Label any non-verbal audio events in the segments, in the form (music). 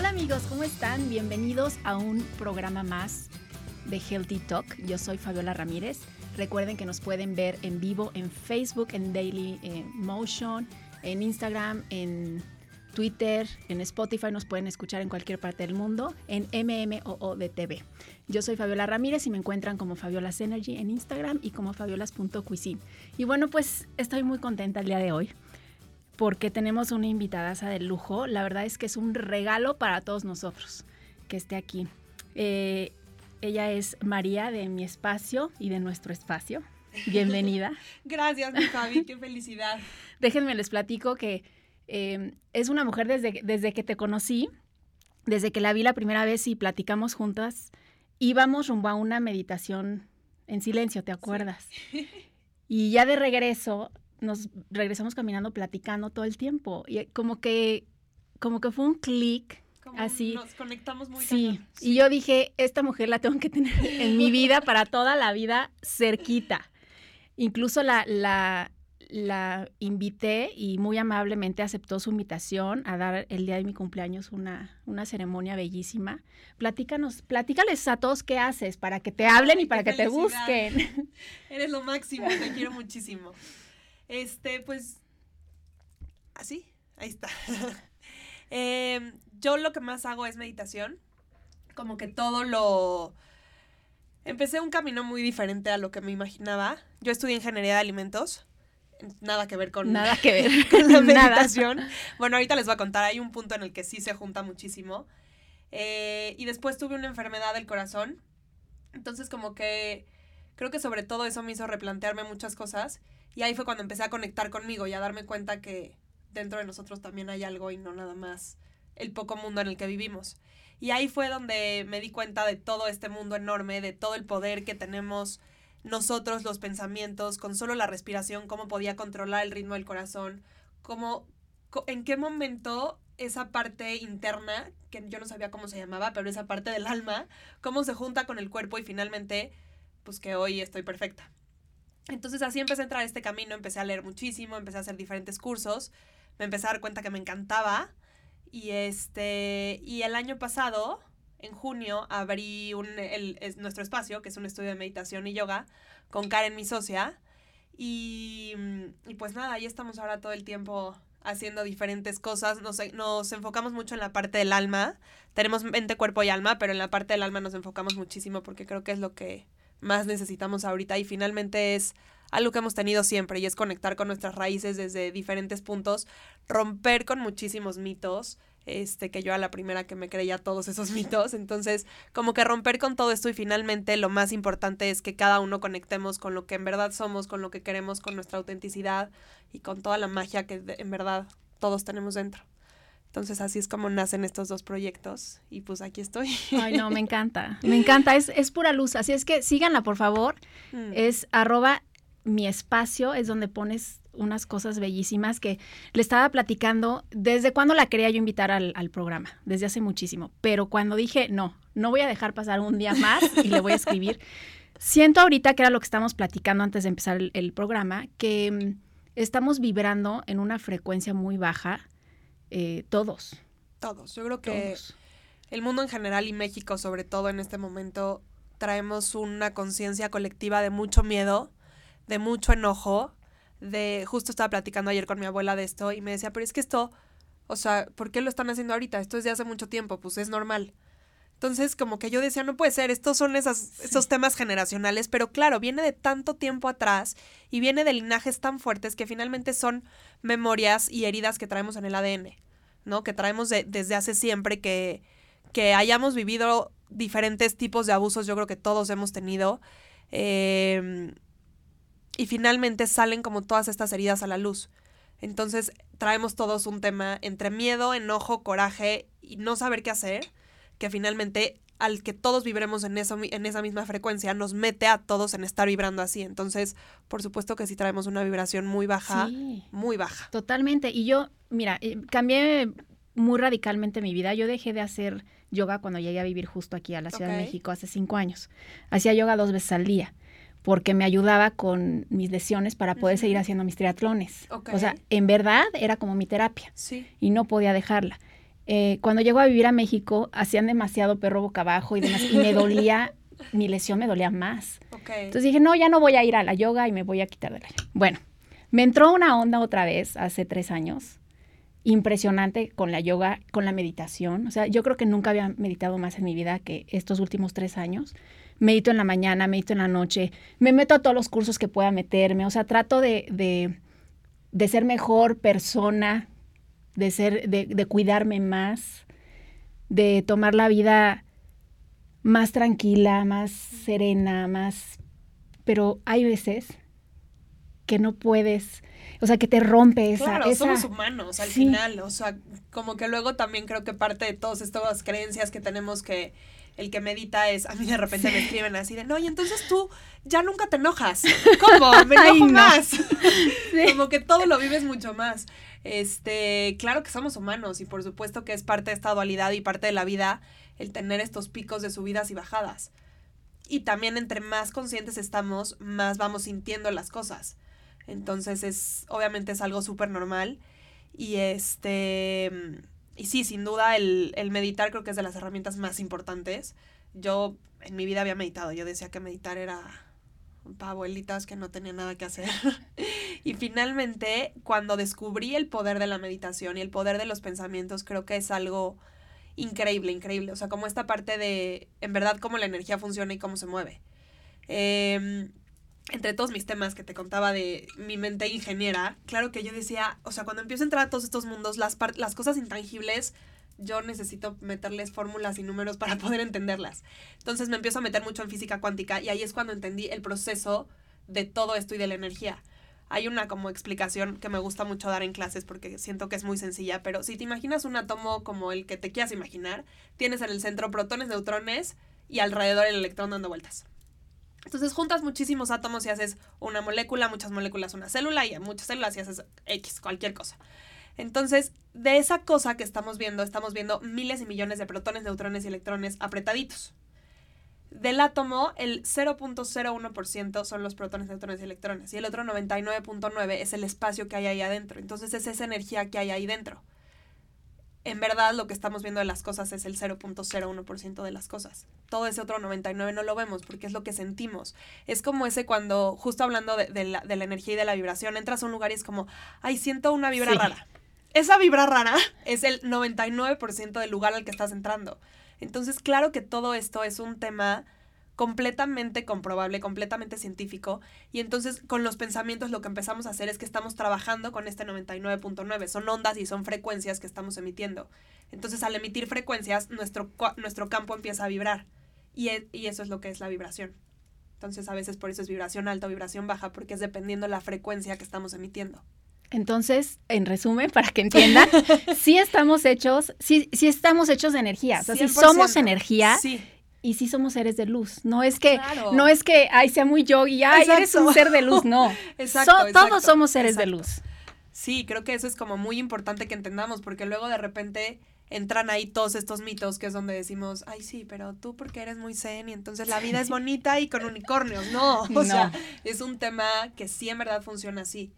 Hola amigos, ¿cómo están? Bienvenidos a un programa más de Healthy Talk. Yo soy Fabiola Ramírez. Recuerden que nos pueden ver en vivo en Facebook, en Daily eh, Motion, en Instagram, en Twitter, en Spotify, nos pueden escuchar en cualquier parte del mundo, en MMOODTV. Yo soy Fabiola Ramírez y me encuentran como Fabiola's Energy en Instagram y como fabiolas.cuisine. Y bueno, pues estoy muy contenta el día de hoy porque tenemos una invitada de lujo. La verdad es que es un regalo para todos nosotros que esté aquí. Eh, ella es María de mi espacio y de nuestro espacio. Bienvenida. (laughs) Gracias, mi Fabi, qué felicidad. (laughs) Déjenme les platico que eh, es una mujer desde, desde que te conocí, desde que la vi la primera vez y platicamos juntas, íbamos rumbo a una meditación en silencio, ¿te acuerdas? (laughs) Y ya de regreso, nos regresamos caminando, platicando todo el tiempo. Y como que, como que fue un clic. Así. Nos conectamos muy sí. Y yo dije, esta mujer la tengo que tener (laughs) en mi vida para toda la vida cerquita. Incluso la, la, la invité y muy amablemente aceptó su invitación a dar el día de mi cumpleaños una, una ceremonia bellísima. Platícanos, platícales a todos qué haces para que te hablen y para que te busquen. (laughs) Eres lo máximo, te quiero muchísimo. Este, pues, así, ahí está. (laughs) Em, yo lo que más hago es meditación, como que todo lo... Empecé un camino muy diferente a lo que me imaginaba. Yo estudié ingeniería de alimentos nada que ver con, nada (laughs) que ver. con la (laughs) meditación. bueno, ahorita les voy a contar, hay un punto en el que sí se junta muchísimo. Eh, y después tuve una enfermedad del corazón. Entonces como que creo que sobre todo eso me hizo replantearme muchas cosas. Y ahí fue cuando empecé a conectar conmigo y a darme cuenta que dentro de nosotros también hay algo y no nada más el poco mundo en el que vivimos. Y ahí fue donde me di cuenta de todo este mundo enorme, de todo el poder que tenemos nosotros los pensamientos, con solo la respiración, cómo podía controlar el ritmo del corazón, cómo, en qué momento esa parte interna, que yo no sabía cómo se llamaba, pero esa parte del alma, cómo se junta con el cuerpo y finalmente, pues que hoy estoy perfecta. Entonces así empecé a entrar a este camino, empecé a leer muchísimo, empecé a hacer diferentes cursos, me empecé a dar cuenta que me encantaba y este y el año pasado en junio abrí un, el, nuestro espacio, que es un estudio de meditación y yoga, con Karen, mi socia. Y, y pues nada, ahí estamos ahora todo el tiempo haciendo diferentes cosas. Nos, nos enfocamos mucho en la parte del alma. Tenemos mente, cuerpo y alma, pero en la parte del alma nos enfocamos muchísimo porque creo que es lo que más necesitamos ahorita y finalmente es algo que hemos tenido siempre y es conectar con nuestras raíces desde diferentes puntos, romper con muchísimos mitos, este, que yo a la primera que me creía todos esos (laughs) mitos. Entonces, como que romper con todo esto y finalmente lo más importante es que cada uno conectemos con lo que en verdad somos, con lo que queremos, con nuestra autenticidad y con toda la magia que en verdad todos tenemos dentro. Entonces así es como nacen estos dos proyectos y pues aquí estoy. Ay, no, me (laughs) encanta, me encanta, es, es pura luz, así es que síganla por favor, mm. es arroba mi espacio, es donde pones unas cosas bellísimas que le estaba platicando desde cuando la quería yo invitar al, programa, desde hace muchísimo. Pero cuando dije, no, no voy a dejar pasar un día más y le voy a escribir, (laughs) siento ahorita que era lo que estamos platicando antes de empezar el, programa, que mm, estamos vibrando en una frecuencia muy baja, eh, todos. Todos. Yo creo que el mundo en general y México sobre todo en este momento traemos una conciencia colectiva de mucho miedo, de mucho enojo de, justo estaba platicando ayer con mi abuela de esto y me decía, pero es que esto, o sea, ¿por qué lo están haciendo ahorita? Esto es de hace mucho tiempo, pues es normal. Entonces, como que yo decía, no puede ser, estos son esas, esos temas generacionales, pero claro, viene de tanto tiempo atrás y viene de linajes tan fuertes que finalmente son memorias y heridas que traemos en el ADN, ¿no? Que traemos desde hace siempre, que, que hayamos vivido diferentes tipos de abusos, yo creo que todos hemos tenido. Eh, y finalmente salen como todas estas heridas a la luz. Entonces traemos todos un tema entre miedo, enojo, coraje y no saber qué hacer, que finalmente al que todos vibremos en, eso, en esa misma frecuencia nos mete a todos en estar vibrando así. Entonces, por supuesto que sí traemos una vibración muy baja, muy baja. Totalmente. Y yo, mira, eh, cambié muy radicalmente mi vida. Yo dejé de hacer yoga cuando llegué a vivir justo aquí a la Ciudad de México hace cinco años. Hacía yoga dos veces al día porque me ayudaba con mis lesiones para poder seguir haciendo mis triatlones. O sea, en verdad era como mi terapia sí. y no podía dejarla. Eh, cuando llego a vivir a México, hacían demasiado perro boca abajo y demás, y me dolía, (laughs) mi lesión me dolía más. Entonces dije, no, ya no voy a ir a la yoga y me voy a quitar de la Bueno, me entró una onda otra vez hace tres años, impresionante con la yoga, con la meditación. O sea, yo creo que nunca había meditado más en mi vida que estos últimos tres años. Medito en la mañana, medito en la noche, me meto a todos los cursos que pueda meterme, o sea, trato de, de, de ser mejor persona, de ser, de, de cuidarme más, de tomar la vida más tranquila, más serena, más... Pero hay veces que no puedes, o sea, que te rompe esa... Claro, somos humanos al final, o sea, como que luego también creo que parte de todas estas creencias que tenemos que el que medita es, a mí de repente me escriben así de, no, y entonces tú ya nunca te enojas. ¿Cómo? (laughs) Me enojo más. (laughs) Como que todo lo vives mucho más. Este, claro que somos humanos y por supuesto que es parte de esta dualidad y parte de la vida el tener estos picos de subidas y bajadas. Y también entre más conscientes estamos, más vamos sintiendo las cosas. Entonces es, obviamente es algo súper normal. Y este, y sí, sin duda el, el meditar creo que es de las herramientas más importantes. Yo en mi vida había meditado, yo decía que meditar era para abuelitas que no tenían nada que hacer. (laughs) y finalmente, cuando descubrí el poder de la meditación y el poder de los pensamientos, creo que es algo increíble, increíble. O sea, como esta parte de, en verdad, cómo la energía funciona y cómo se mueve. Em, entre todos mis temas que te contaba de mi mente ingeniera, claro que yo decía, o sea, cuando empiezo a entrar a todos estos mundos, las, las cosas intangibles, yo necesito meterles fórmulas y números (laughs) para poder entenderlas. Entonces me empiezo a meter mucho en física cuántica y ahí es cuando entendí el proceso de todo esto y de la energía. Hay una como explicación que me gusta mucho dar en clases porque siento que es muy sencilla, pero si te imaginas un átomo como el que te quieras imaginar, tienes en el centro protones, neutrones y alrededor el electrón dando vueltas. Entonces juntas muchísimos átomos y haces una molécula, muchas moléculas, una célula y muchas células y haces X, cualquier cosa. Entonces, de esa cosa que estamos viendo, estamos viendo miles y millones de protones, neutrones y electrones apretaditos. Del átomo, el 0.01% son los protones, neutrones y electrones, y el otro 99.9% es el espacio que hay ahí adentro. Entonces, es esa energía que hay ahí dentro en verdad lo que estamos viendo de las cosas es el 0.01% de las cosas. Todo ese otro 99 no lo vemos porque es lo que sentimos. Es como ese cuando, justo hablando de, la, energía y de la vibración, entras a un lugar y es como, ay, siento una vibra rara. Esa vibra rara es el 99% del lugar al que estás entrando. Entonces, claro que todo esto es un tema completamente comprobable, completamente científico. Y entonces con los pensamientos lo que empezamos a hacer es que estamos trabajando con este 99.9. Son ondas y son frecuencias que estamos emitiendo. Entonces al emitir frecuencias, nuestro, nuestro campo empieza a vibrar. Y, e, y eso es lo que es la vibración. Entonces a veces por eso es vibración alta o vibración baja, porque es dependiendo la frecuencia que estamos emitiendo. Entonces, en resumen, (laughs) para que entiendan, sí estamos hechos, sí, sí estamos hechos de energía. O sea, si somos energía, sí y sí somos seres de luz. No es que, no es que, ay, sea muy yo y ay, eres un ser de luz. No. (laughs) exacto, Todos somos seres de luz. Sí, creo que eso es como muy importante que entendamos, porque luego de repente entran ahí todos estos mitos que es donde decimos, ay, sí, pero tú porque eres muy zen y entonces la vida es bonita y con unicornios. No, (laughs) o sea, es un tema que sí en verdad funciona así.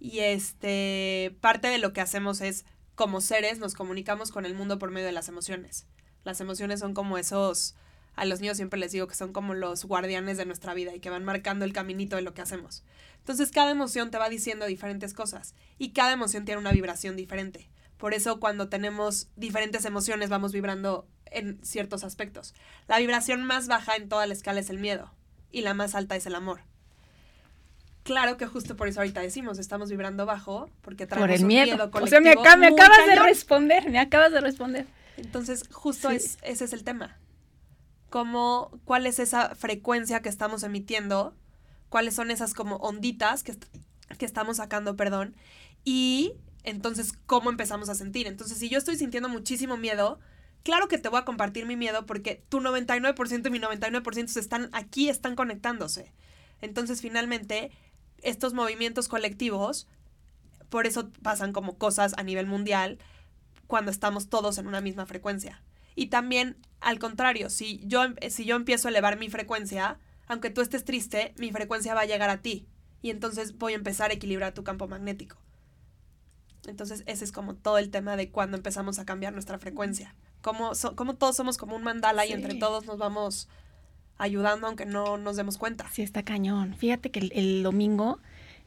Y este, parte de lo que hacemos es, como seres, nos comunicamos con el mundo por medio de las emociones. Las emociones son como esos a los niños siempre les digo que son como los guardianes de nuestra vida y que van marcando el caminito de lo que hacemos. Entonces cada emoción te va diciendo diferentes cosas y cada emoción tiene una vibración diferente. Por eso cuando tenemos diferentes emociones vamos vibrando en ciertos aspectos. La vibración más baja en toda la escala es el miedo y la más alta es el amor. Claro que justo por eso ahorita decimos, estamos vibrando bajo porque traemos por el miedo. miedo colectivo. O sea, me, acabas de responder, me acabas de responder. Entonces, justo es, ese es el tema cómo, cuál es esa frecuencia que estamos emitiendo, cuáles son esas como onditas que, que estamos sacando, perdón, y entonces cómo empezamos a sentir. Entonces, si yo estoy sintiendo muchísimo miedo, claro que te voy a compartir mi miedo porque tu 99% y mi 99% están aquí, están conectándose. Entonces, finalmente, estos movimientos colectivos, por eso pasan como cosas a nivel mundial cuando estamos todos en una misma frecuencia. Y también, al contrario, si yo, em, si yo empiezo a elevar mi frecuencia, aunque tú estés triste, mi frecuencia va a llegar a ti. Y entonces voy a empezar a equilibrar tu campo magnético. Entonces, ese es como todo el tema de cuando empezamos a cambiar nuestra frecuencia. Cómo, todos somos como un mandala y entre todos nos vamos ayudando aunque no nos demos cuenta. Sí, está cañón. Fíjate que el, domingo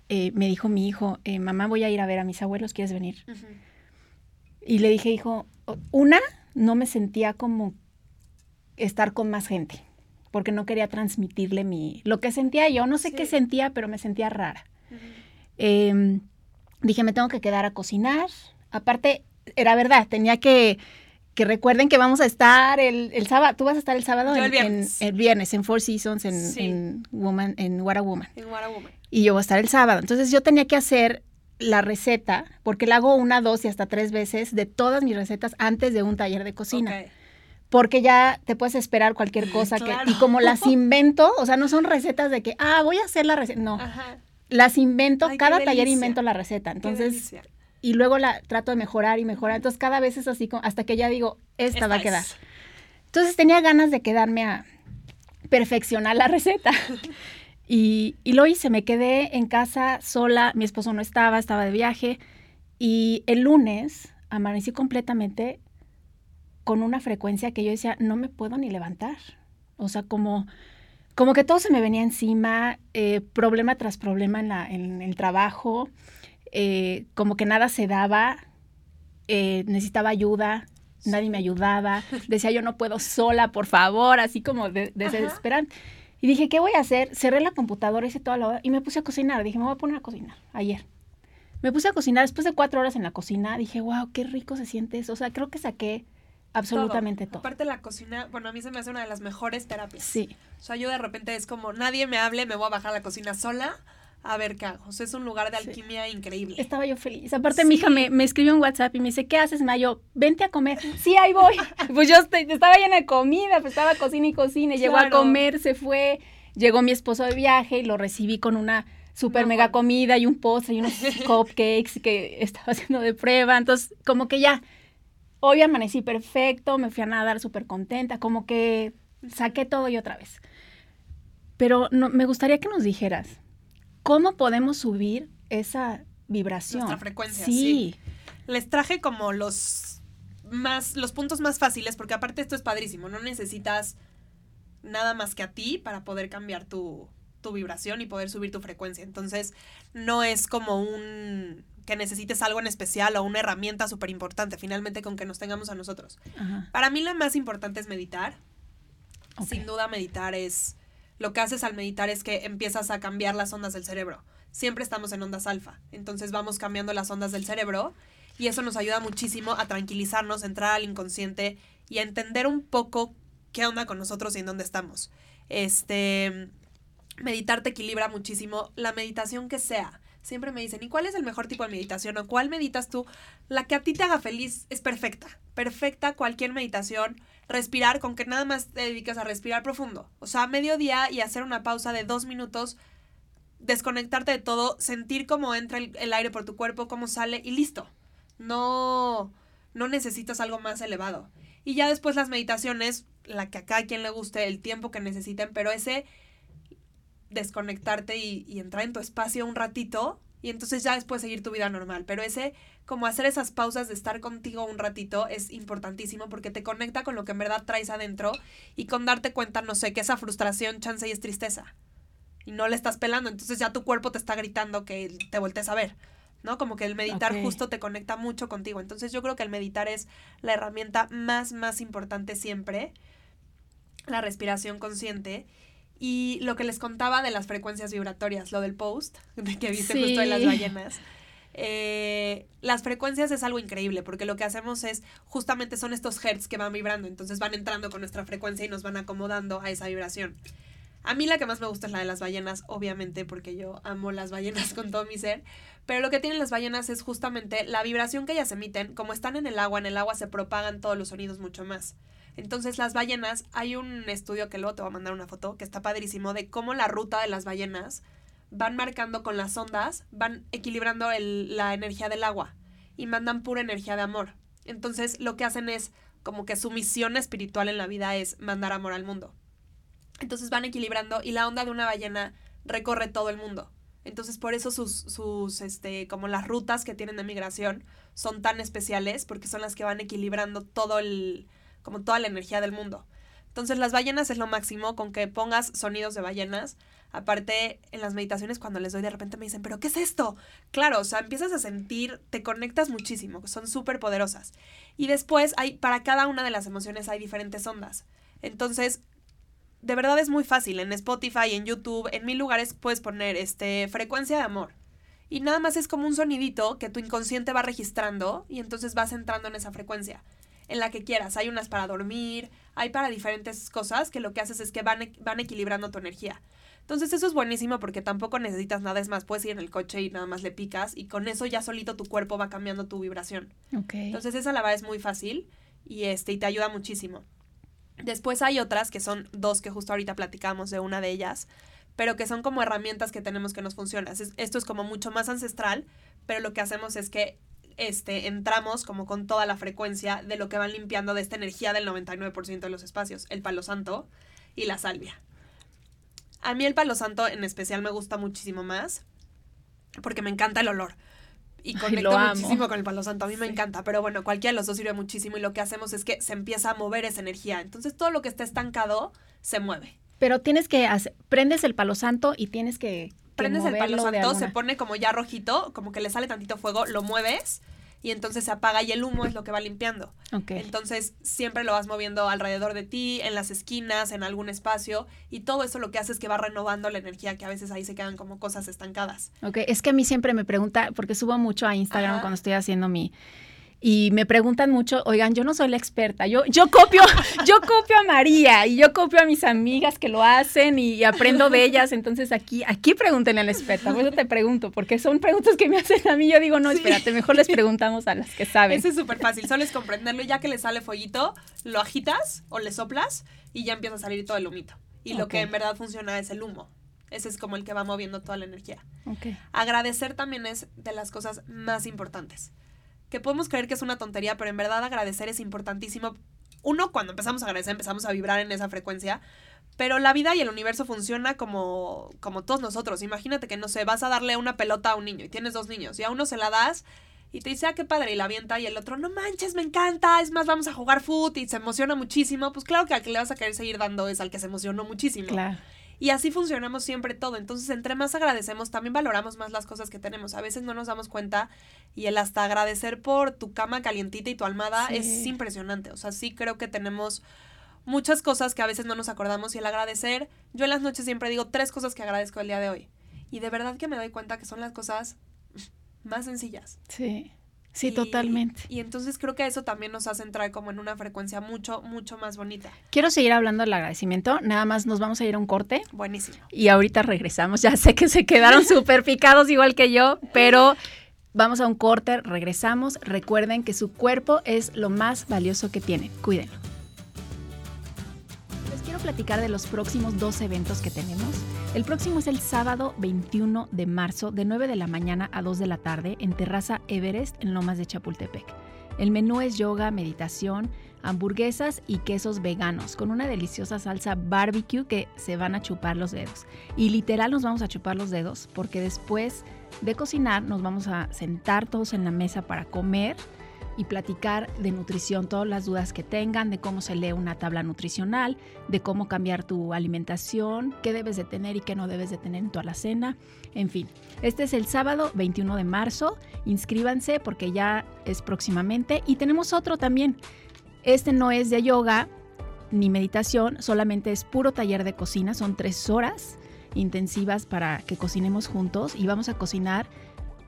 eh, me dijo mi hijo, eh, mamá, voy a ir a ver a mis abuelos, ¿quieres venir? Y le dije, hijo, una, no me sentía como estar con más gente, porque no quería transmitirle mi, lo que sentía yo, no sé qué sentía, pero me sentía rara. Em, dije, me tengo que quedar a cocinar. Aparte, era verdad, tenía que, que recuerden que vamos a estar el, el sábado, tú vas a estar el sábado en, el viernes. En, el viernes en Four Seasons, en, en, Woman, en What a Woman. En What a Woman. Y yo voy a estar el sábado. Entonces yo tenía que hacer la receta, porque la hago una, dos y hasta tres veces de todas mis recetas antes de un taller de cocina. Porque ya te puedes esperar cualquier cosa que, y como las (laughs) invento, o sea, no son recetas de que, ah, voy a hacer la receta, no. Las invento, cada taller invento la receta. Entonces, y luego la trato de mejorar y mejorar. Entonces, cada vez es así, hasta que ya digo, esta, va a quedar. Entonces, tenía ganas de quedarme a perfeccionar la (laughs) receta. Y, lo hice, me quedé en casa sola, mi esposo no estaba, estaba de viaje. Y el lunes amanecí completamente con una frecuencia que yo decía, no me puedo ni levantar. O sea, como, como que todo se me venía encima, eh, problema tras problema en, la, en el trabajo, eh, como que nada se daba, eh, necesitaba ayuda, nadie me ayudaba, (laughs) decía yo no puedo sola, por favor, así como de, desesperante. Y dije, ¿qué voy a hacer? Cerré la computadora, hice toda la hora y me puse a cocinar. Dije, me voy a poner a cocinar ayer. Me puse a cocinar después de cuatro horas en la cocina. Dije, wow, qué rico se siente eso. O sea, creo que saqué absolutamente todo. Aparte la cocina, bueno, a mí se me hace una de las mejores terapias. Sí. O sea, yo de repente es como, nadie me hable, me voy a bajar a la cocina sola a ver qué hago. O sea, es un lugar de alquimia increíble. Estaba yo feliz. Aparte, mi hija me, me, escribió un WhatsApp y me dice, ¿qué haces, Mayo? Vente a comer. Sí, ahí voy. (laughs) pues yo estaba llena de comida, pues estaba cocina y cocina. Llegó a comer, se fue. Llegó mi esposo de viaje y lo recibí con una super mega comida y un postre y unos (laughs) cupcakes que estaba haciendo de prueba. Entonces, como que ya, hoy amanecí perfecto, me fui a nadar súper contenta, como que saqué todo y otra vez. Pero no, me gustaría que nos dijeras, ¿Cómo podemos subir esa vibración? Nuestra frecuencia. Sí. Les traje como los más, los puntos más fáciles, porque aparte esto es padrísimo. No necesitas nada más que a ti para poder cambiar tu, tu vibración y poder subir tu frecuencia. Entonces, no es como un que necesites algo en especial o una herramienta súper importante, finalmente con que nos tengamos a nosotros. Para mí lo más importante es meditar. Sin duda meditar es lo que haces al meditar es que empiezas a cambiar las ondas del cerebro. Siempre estamos en ondas alfa, entonces vamos cambiando las ondas del cerebro y eso nos ayuda muchísimo a tranquilizarnos, entrar al inconsciente y a entender un poco qué onda con nosotros y en dónde estamos. Este, meditar te equilibra muchísimo, la meditación que sea. Siempre me dicen, ¿y cuál es el mejor tipo de meditación o cuál meditas tú? La que a ti te haga feliz es perfecta. Perfecta cualquier meditación respirar, con que nada más te dediques a respirar profundo. O sea, mediodía y hacer una pausa de dos minutos, desconectarte de todo, sentir cómo entra el, aire por tu cuerpo, cómo sale y listo. No, no necesitas algo más elevado. Y ya después las meditaciones, la que a cada quien le guste, el tiempo que necesiten, pero ese desconectarte y, y entrar en tu espacio un ratito, y entonces ya después seguir tu vida normal. Pero ese, como hacer esas pausas de estar contigo un ratito es importantísimo porque te conecta con lo que en verdad traes adentro y con darte cuenta, no sé, que esa frustración, chance y es tristeza. Y no le estás pelando, entonces ya tu cuerpo te está gritando que te voltees a ver. ¿no? Como que el meditar justo te conecta mucho contigo. Entonces yo creo que el meditar es la herramienta más, más importante siempre. La respiración consciente. Y lo que les contaba de las frecuencias vibratorias, lo del post, (laughs) de que viste justo de las ballenas. Eh, las frecuencias es algo increíble porque lo que hacemos es justamente son estos hertz que van vibrando, entonces van entrando con nuestra frecuencia y nos van acomodando a esa vibración. A mí la que más me gusta es la de las ballenas, obviamente, porque yo amo las ballenas (laughs) con todo mi ser. Pero lo que tienen las ballenas es justamente la vibración que ellas emiten. Como están en el agua, en el agua se propagan todos los sonidos mucho más. Entonces las ballenas, hay un estudio que luego te voy a mandar una foto, que está padrísimo, de cómo la ruta de las ballenas van marcando con las ondas, van equilibrando la energía del agua y mandan pura energía de amor. Entonces lo que hacen es como que su misión espiritual en la vida es mandar amor al mundo. Entonces van equilibrando y la onda de una ballena recorre todo el mundo. Entonces, por eso sus, sus, este, como las rutas que tienen de migración son tan especiales, porque son las que van equilibrando todo el, como toda la energía del mundo. Entonces, las ballenas es lo máximo, con que pongas sonidos de ballenas. Aparte, en las meditaciones, cuando les doy, de repente me dicen, ¿pero qué es esto? Claro, o sea, empiezas a sentir, te conectas muchísimo, son súper poderosas. Y después, hay, para cada una de las emociones hay diferentes ondas. Entonces, de verdad es muy fácil. En Spotify, en YouTube, en mil lugares puedes poner este frecuencia de amor. Y nada más es como un sonidito que tu inconsciente va registrando y entonces vas entrando en esa frecuencia. En la que quieras. Hay unas para dormir, hay para diferentes cosas que lo que haces es que van, e, van equilibrando tu energía. Entonces eso es buenísimo porque tampoco necesitas nada, es más, puedes ir en el coche y nada más le picas y con eso ya solito tu cuerpo va cambiando tu vibración. Entonces esa la verdad es muy fácil y, este, y te ayuda muchísimo. Después hay otras que son dos que justo ahorita platicamos de una de ellas, pero que son como herramientas que tenemos que nos funcionan. Esto es como mucho más ancestral, pero lo que hacemos es que este, entramos como con toda la frecuencia de lo que van limpiando de esta energía del 99% de los espacios, el palo santo y la salvia. A mí el palo santo en especial me gusta muchísimo más porque me encanta el olor y conecto muchísimo con el palo santo. A mí me encanta, pero bueno, cualquiera de los dos sirve muchísimo y lo que hacemos es que se empieza a mover esa energía. Entonces todo lo que está estancado se mueve. Pero tienes que hacer, prendes el palo santo y tienes que... prendes el palo santo, se pone como ya rojito, como que le sale tantito fuego, lo mueves y entonces se apaga y el humo es lo que va limpiando. Entonces siempre lo vas moviendo alrededor de ti, en las esquinas, en algún espacio y todo eso lo que hace es que va renovando la energía que a veces ahí se quedan como cosas estancadas. Ok, es que a mí siempre me pregunta, porque subo mucho a Instagram cuando estoy haciendo mi y me preguntan mucho, oigan, yo no soy la experta, yo, yo copio, (laughs) yo copio a María y yo copio a mis amigas que lo hacen y, aprendo de ellas, entonces aquí, aquí pregúntenle a la experta, por eso te pregunto, porque son preguntas que me hacen a mí, yo digo, no, espérate, mejor les preguntamos a las que saben. Eso es súper fácil, solo es comprenderlo y ya que le sale fueguito, lo agitas o le soplas y ya empieza a salir todo el humito. Y lo que en verdad funciona es el humo. Ese es como el que va moviendo toda la energía. Agradecer también es de las cosas más importantes que podemos creer que es una tontería, pero en verdad agradecer es importantísimo. Uno, cuando empezamos a agradecer, empezamos a vibrar en esa frecuencia, pero la vida y el universo funciona como, como todos nosotros. Imagínate que, no sé, vas a darle una pelota a un niño y tienes dos niños y a uno se la das y te dice, ah, qué padre, y la avienta, y el otro, no manches, me encanta, es más, vamos a jugar foot y se emociona muchísimo, pues claro que al que le vas a querer seguir dando es al que se emocionó muchísimo. Claro. Y así funcionamos siempre todo. Entonces, entre más agradecemos, también valoramos más las cosas que tenemos. A veces no nos damos cuenta y el hasta agradecer por tu cama calientita y tu almada es impresionante. O sea, sí creo que tenemos muchas cosas que a veces no nos acordamos y el agradecer, yo en las noches siempre digo tres cosas que agradezco el día de hoy. Y de verdad que me doy cuenta que son las cosas más sencillas. Sí. Sí, totalmente. Y entonces creo que eso también nos hace entrar como en una frecuencia mucho, mucho más bonita. Quiero seguir hablando del agradecimiento, nada más nos vamos a ir a un corte. Buenísimo. Y ahorita regresamos, ya sé que se quedaron súper picados igual que yo, pero vamos a un corte, regresamos. Recuerden que su cuerpo es lo más valioso que tienen, cuídenlo platicar de los próximos dos eventos que tenemos. El próximo es el sábado 21 de marzo de 9 de la mañana a 2 de la tarde en Terraza Everest en Lomas de Chapultepec. El menú es yoga, meditación, hamburguesas y quesos veganos con una deliciosa salsa barbecue que se van a chupar los dedos. Y literal nos vamos a chupar los dedos porque después de cocinar nos vamos a sentar todos en la mesa para comer y platicar de nutrición, todas las dudas que tengan, de cómo se lee una tabla nutricional, de cómo cambiar tu alimentación, qué debes de tener y qué no debes de tener en tu alacena, en fin. Este es el sábado 21 de marzo, inscríbanse porque ya es próximamente y tenemos otro también. Este no es de yoga ni meditación, solamente es puro taller de cocina, son tres horas intensivas para que cocinemos juntos y vamos a cocinar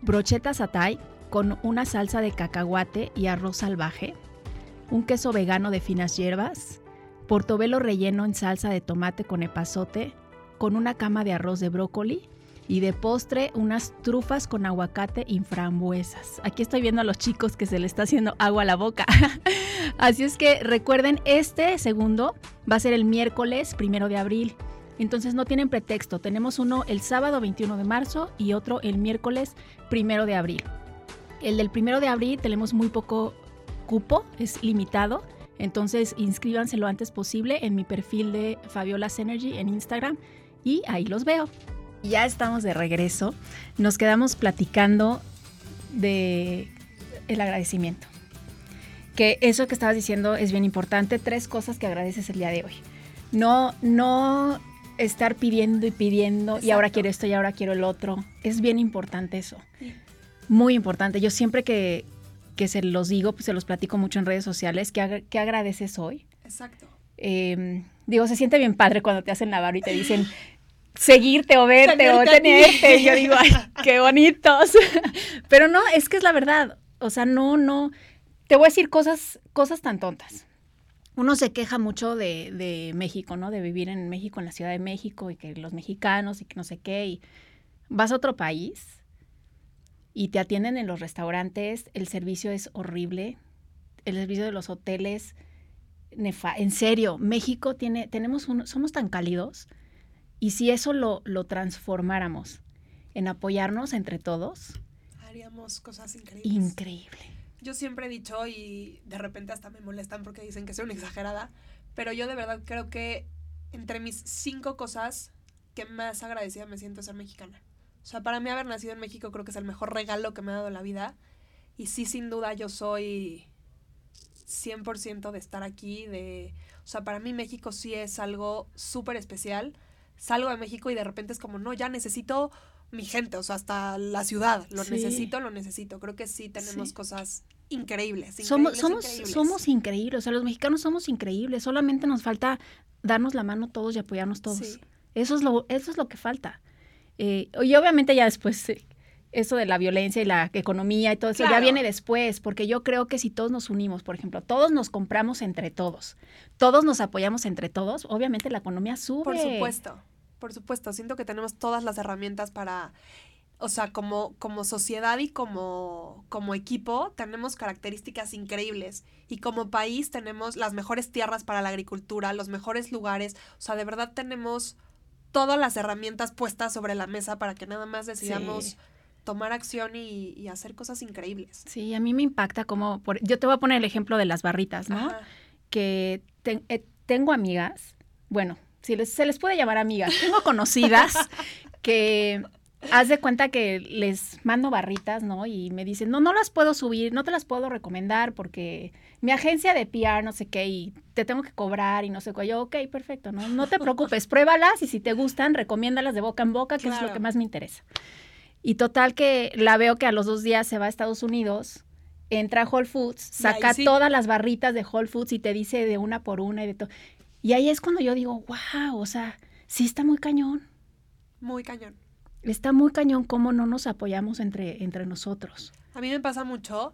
brochetas atay con una salsa de cacahuate y arroz salvaje, un queso vegano de finas hierbas, portobelo relleno en salsa de tomate con epazote, con una cama de arroz de brócoli y de postre unas trufas con aguacate y frambuesas. Aquí estoy viendo a los chicos que se le está haciendo agua a la boca. (laughs) Así es que recuerden, este segundo va a ser el miércoles primero de abril. Entonces no tienen pretexto. Tenemos uno el sábado 21 de marzo y otro el miércoles primero de abril. El del primero de abril tenemos muy poco cupo, es limitado. Entonces inscríbanse lo antes posible en mi perfil de Fabiola Synergy en Instagram y ahí los veo. Ya estamos de regreso. Nos quedamos platicando de el agradecimiento. Que eso que estabas diciendo es bien importante. Tres cosas que agradeces el día de hoy. No, no estar pidiendo y pidiendo y ahora quiero esto y ahora quiero el otro. Es bien importante eso. Muy importante. Yo siempre que, que se los digo, pues se los platico mucho en redes sociales, ¿qué, qué agradeces hoy? Exacto. Em, digo, se siente bien padre cuando te hacen la barba y te dicen seguirte o verte o tenerte. (laughs) yo digo, ay, qué bonitos. (laughs) Pero no, es que es la verdad. O sea, no, no. Te voy a decir cosas, cosas tan tontas. Uno se queja mucho de, de México, ¿no? De vivir en México, en la Ciudad de México, y que los mexicanos y que no sé qué. Y vas a otro país y te atienden en los restaurantes, el servicio es horrible, el servicio de los hoteles, nefa en serio, México tiene, tenemos un, somos tan cálidos y si eso lo, lo transformáramos en apoyarnos entre todos, haríamos cosas increíbles. Increíble. Yo siempre he dicho y de repente hasta me molestan porque dicen que soy una exagerada, pero yo de verdad creo que entre mis cinco cosas que más agradecida me siento es ser mexicana. O sea, para mí haber nacido en México creo que es el mejor regalo que me ha dado la vida. Y sí, sin duda, yo soy 100% de estar aquí, de... O sea, para mí México sí es algo súper especial. Salgo de México y de repente es como, no, ya necesito mi gente, o sea, hasta la ciudad. Lo necesito, lo necesito. Creo que sí tenemos cosas increíbles. somos, somos, increíbles. somos increíbles. O sea, los mexicanos somos increíbles. Solamente nos falta darnos la mano todos y apoyarnos todos. Eso, es lo, eso es lo que falta. Eh, y obviamente ya después eh, eso de la violencia y la economía y todo eso ya viene después, porque yo creo que si todos nos unimos, por ejemplo, todos nos compramos entre todos, todos nos apoyamos entre todos, obviamente la economía sube. Por supuesto, por supuesto, siento que tenemos todas las herramientas para, o sea, como, como sociedad y como, como equipo tenemos características increíbles y como país tenemos las mejores tierras para la agricultura, los mejores lugares, o sea, de verdad tenemos todas las herramientas puestas sobre la mesa para que nada más decidamos tomar acción y, hacer cosas increíbles. Sí, a mí me impacta como, por, yo te voy a poner el ejemplo de las barritas, ¿no? Que eh, tengo amigas, bueno, si les, se les puede llamar amigas, tengo conocidas (laughs) que haz de cuenta que les mando barritas, ¿no? Y me dicen, no, no las puedo subir, no te las puedo recomendar porque mi agencia de PR, no sé qué, y te tengo que cobrar y no sé qué. Yo, ok, perfecto, ¿no? No te preocupes, pruébalas y si te gustan, recomiéndalas de boca en boca, que es lo que más me interesa. Y total que la veo que a los dos días se va a Estados Unidos, entra a Whole Foods, saca todas las barritas de Whole Foods y te dice de una por una y de todo. Y ahí es cuando yo digo, wow, o sea, sí está muy cañón. Muy cañón está muy cañón cómo no nos apoyamos entre, entre nosotros. A mí me pasa mucho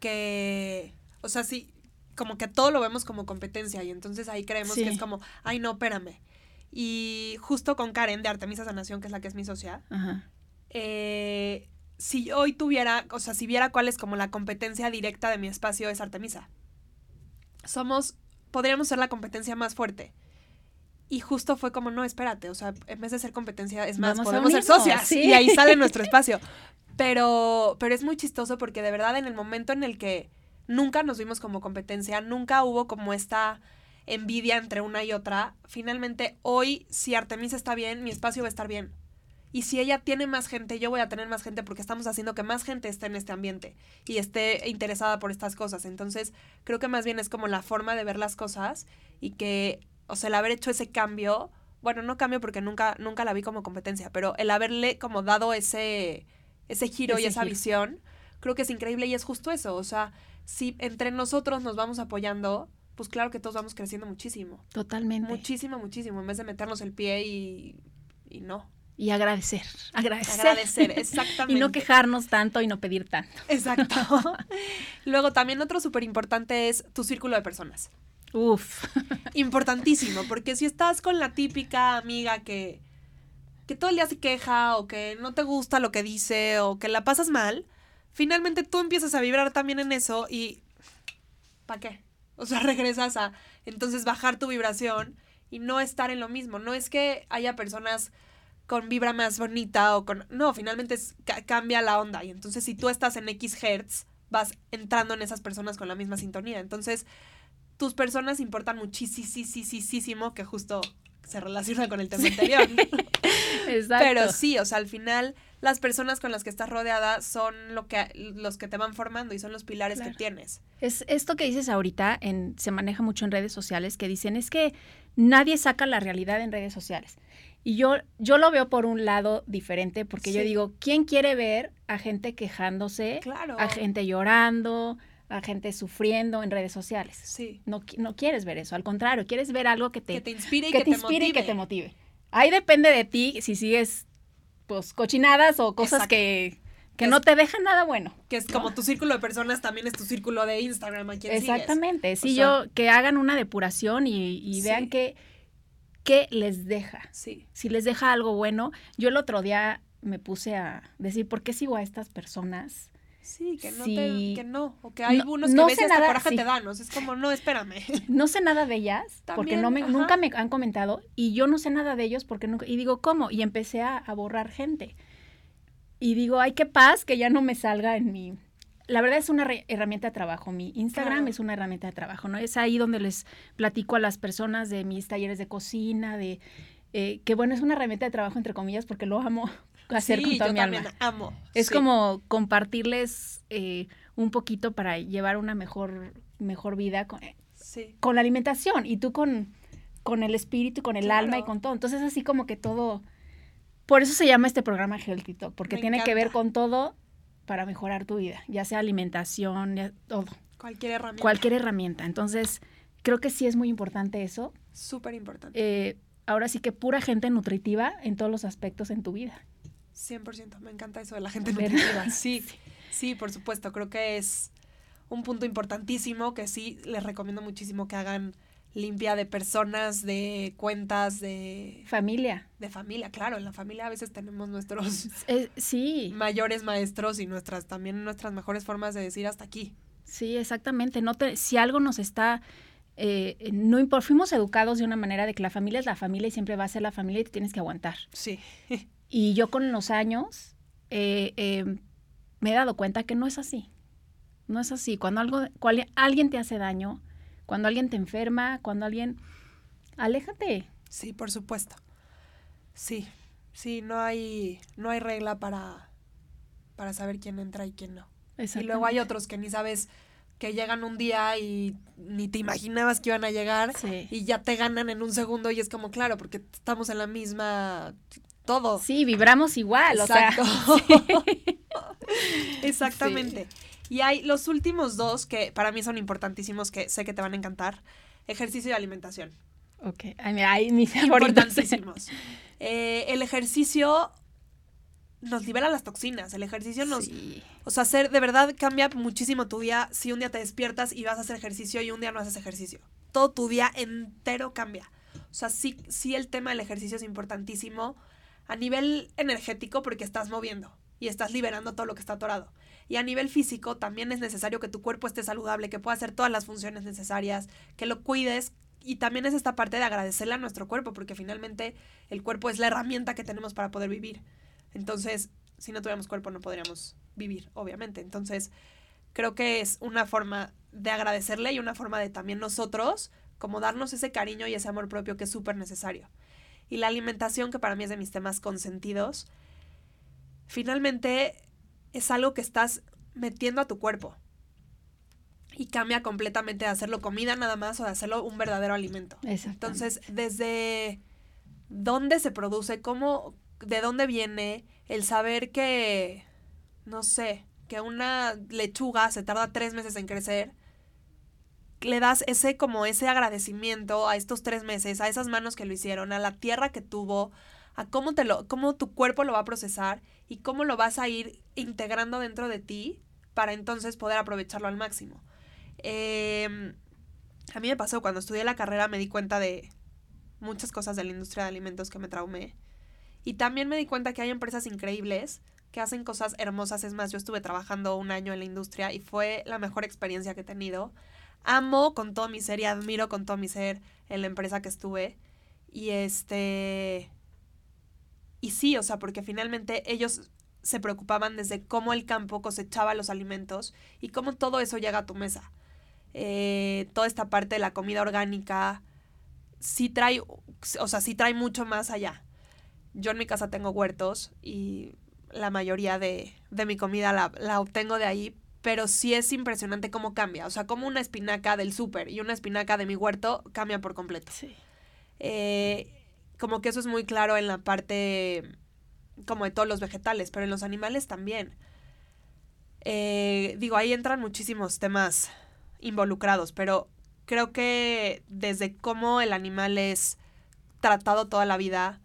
que, o sea, sí, como que todo lo vemos como competencia y entonces ahí creemos que es como, ay, no, espérame. Y justo con Karen de Artemisa Sanación, que es la que es mi socia, eh, si hoy tuviera, o sea, si viera cuál es como la competencia directa de mi espacio es Artemisa. Somos, podríamos ser la competencia más fuerte. Y justo fue como, no, espérate, o sea, en vez de ser competencia, es más, podemos ser socias. Y ahí sale nuestro (laughs) espacio. Pero, pero es muy chistoso porque de verdad en el momento en el que nunca nos vimos como competencia, nunca hubo como esta envidia entre una y otra, finalmente hoy, si Artemisa está bien, mi espacio va a estar bien. Y si ella tiene más gente, yo voy a tener más gente porque estamos haciendo que más gente esté en este ambiente y esté interesada por estas cosas. Entonces, creo que más bien es como la forma de ver las cosas y que o sea, el haber hecho ese cambio, bueno, no cambio porque nunca, nunca la vi como competencia, pero el haberle como dado ese, ese giro y esa visión, creo que es increíble y es justo eso. O sea, si entre nosotros nos vamos apoyando, pues claro que todos vamos creciendo muchísimo. Totalmente. Muchísimo, muchísimo, en vez de meternos el pie y, y no. Y agradecer, agradecer. Agradecer, exactamente. (laughs) y no quejarnos tanto y no pedir tanto. Exacto. (laughs) Luego también otro súper importante es tu círculo de personas. Uf. (laughs) Importantísimo, porque si estás con la típica amiga que, que todo el día se queja o que no te gusta lo que dice o que la pasas mal, finalmente tú empiezas a vibrar también en eso y ¿para qué? O sea, (laughs) regresas a entonces bajar tu vibración y no estar en lo mismo. No es que haya personas con vibra más bonita o con... No, finalmente cambia la onda y entonces si tú estás en X hertz, vas entrando en esas personas con la misma sintonía. Entonces, tus personas importan muchísimo, que justo se relaciona con el tema anterior. (laughs) Exacto. Pero sí, o sea, al final las personas con las que estás rodeada son lo que, los que te van formando y son los pilares Claro. que tienes. Es esto que dices ahorita, en, se maneja mucho en redes sociales, que dicen es que nadie saca la realidad en redes sociales. Y yo, yo lo veo por un lado diferente, porque yo digo, ¿quién quiere ver a gente quejándose, Claro. a gente llorando, a gente sufriendo en redes sociales? Sí. No, no quieres ver eso, al contrario, quieres ver algo que te, Que te inspire y que que, te inspire y que motive. te motive. Ahí depende de ti si sigues pues cochinadas o cosas Exacto. que, que Es- no te dejan nada bueno. Que es como tu círculo de personas, también es tu círculo de Instagram a sigues. Exactamente, sí, sea- yo que hagan una depuración y, y Sí. vean qué qué les deja. Sí. Si les deja algo bueno, yo el otro día me puse a decir, ¿por qué sigo a estas personas? Sí, que no, Sí. te, que no. O que hay No- unos que no nada, coraje sí. te dan. O sea, es como, no, espérame. (laughs) No sé nada de ellas porque no me, ajá. nunca me han comentado y yo no sé nada de ellos porque nunca, y digo, ¿cómo? Y empecé a, a borrar gente. Y digo, ay, qué paz que ya no me salga en mi... La verdad es una herramienta de trabajo. Mi Instagram Claro. es una herramienta de trabajo, ¿no? Es ahí donde les platico a las personas de mis talleres de cocina, de... eh, que bueno, es una herramienta de trabajo entre comillas porque lo amo hacer sí, con toda yo mi también alma. amo. Es Sí. como compartirles eh, un poquito para llevar una mejor, mejor vida con, Sí. con la alimentación y tú con, con el espíritu, con el alma y con todo. Entonces así como que todo... Por eso se llama este programa Healthy Talk, porque Me tiene que ver con todo para mejorar tu vida, ya sea alimentación, ya- todo, Cualquier herramienta. cualquier herramienta. Entonces creo que sí es muy importante eso. Súper importante. Eh, ahora sí que pura gente nutritiva en todos los aspectos en tu vida. 100%. Me encanta eso de la gente ¿Verdad? nutritiva. (laughs) Sí, sí, por supuesto. Creo que es un punto importantísimo que sí les recomiendo muchísimo que hagan limpia de personas, de cuentas, de, Familia. de familia. Claro, en la familia a veces tenemos nuestros Eh, sí, mayores maestros y nuestras también nuestras mejores formas de decir hasta aquí. Sí, exactamente. No te, si algo nos está, eh, no importa, fuimos educados de una manera de que la familia es la familia y siempre va a ser la familia y te tienes que aguantar. Sí. (laughs) Y yo con los años eh, eh, me he dado cuenta que no es así. No es así. Cuando algo, cual- alguien te hace daño, cuando alguien te enferma, cuando alguien, aléjate. Sí, por supuesto. Sí, sí, no hay, no hay regla para, para saber quién entra y quién no. Y luego hay otros que ni sabes que llegan un día y ni te imaginabas que iban a llegar Sí. y ya te ganan en un segundo y es como, claro, porque estamos en la misma, todo. Sí, vibramos igual. Exacto. O sea, (laughs) Exactamente. Y hay los últimos dos que para mí son importantísimos, que sé que te van a encantar. Ejercicio y alimentación. ok. Ay, mira, ahí mis. Importantísimos. Eh, el ejercicio nos libera las toxinas. El ejercicio nos, Sí. O sea, hacer, de verdad cambia muchísimo tu día si un día te despiertas y vas a hacer ejercicio y un día no haces ejercicio. Todo tu día entero cambia. O sea, sí, sí el tema del ejercicio es importantísimo a nivel energético porque estás moviendo y estás liberando todo lo que está atorado. Y a nivel físico también es necesario que tu cuerpo esté saludable, que pueda hacer todas las funciones necesarias, que lo cuides. Y también es esta parte de agradecerle a nuestro cuerpo, porque finalmente el cuerpo es la herramienta que tenemos para poder vivir. Entonces, si no tuviéramos cuerpo no podríamos vivir, obviamente. Entonces, creo que es una forma de agradecerle y una forma de también nosotros como darnos ese cariño y ese amor propio que es súper necesario. Y la alimentación, que para mí es de mis temas consentidos, finalmente es algo que estás metiendo a tu cuerpo. Y cambia completamente de hacerlo comida nada más o de hacerlo un verdadero alimento. Entonces, desde dónde se produce, cómo, de dónde viene, el saber que, no sé, que una lechuga se tarda tres meses en crecer, le das ese como ese agradecimiento a estos tres meses, a esas manos que lo hicieron, a la tierra que tuvo, a cómo te lo, cómo tu cuerpo lo va a procesar y cómo lo vas a ir integrando dentro de ti para entonces poder aprovecharlo al máximo. Eh, a mí me pasó cuando estudié la carrera me di cuenta de muchas cosas de la industria de alimentos que me traumé. Y también me di cuenta que hay empresas increíbles que hacen cosas hermosas. Es más, yo estuve trabajando un año en la industria y fue la mejor experiencia que he tenido. Amo con todo mi ser y admiro con todo mi ser en la empresa que estuve. Y este... Y sí, o sea, porque finalmente ellos se preocupaban desde cómo el campo cosechaba los alimentos y cómo todo eso llega a tu mesa. Eh, toda esta parte de la comida orgánica sí trae, o sea, sí trae mucho más allá. yo en mi casa tengo huertos y la mayoría de, de mi comida la, la obtengo de ahí, pero sí es impresionante cómo cambia. O sea, como una espinaca del súper y una espinaca de mi huerto cambia por completo. Sí. Eh, como que eso es muy claro en la parte como de todos los vegetales, pero en los animales también. Eh, digo, ahí entran muchísimos temas involucrados, pero creo que desde cómo el animal es tratado toda la vida,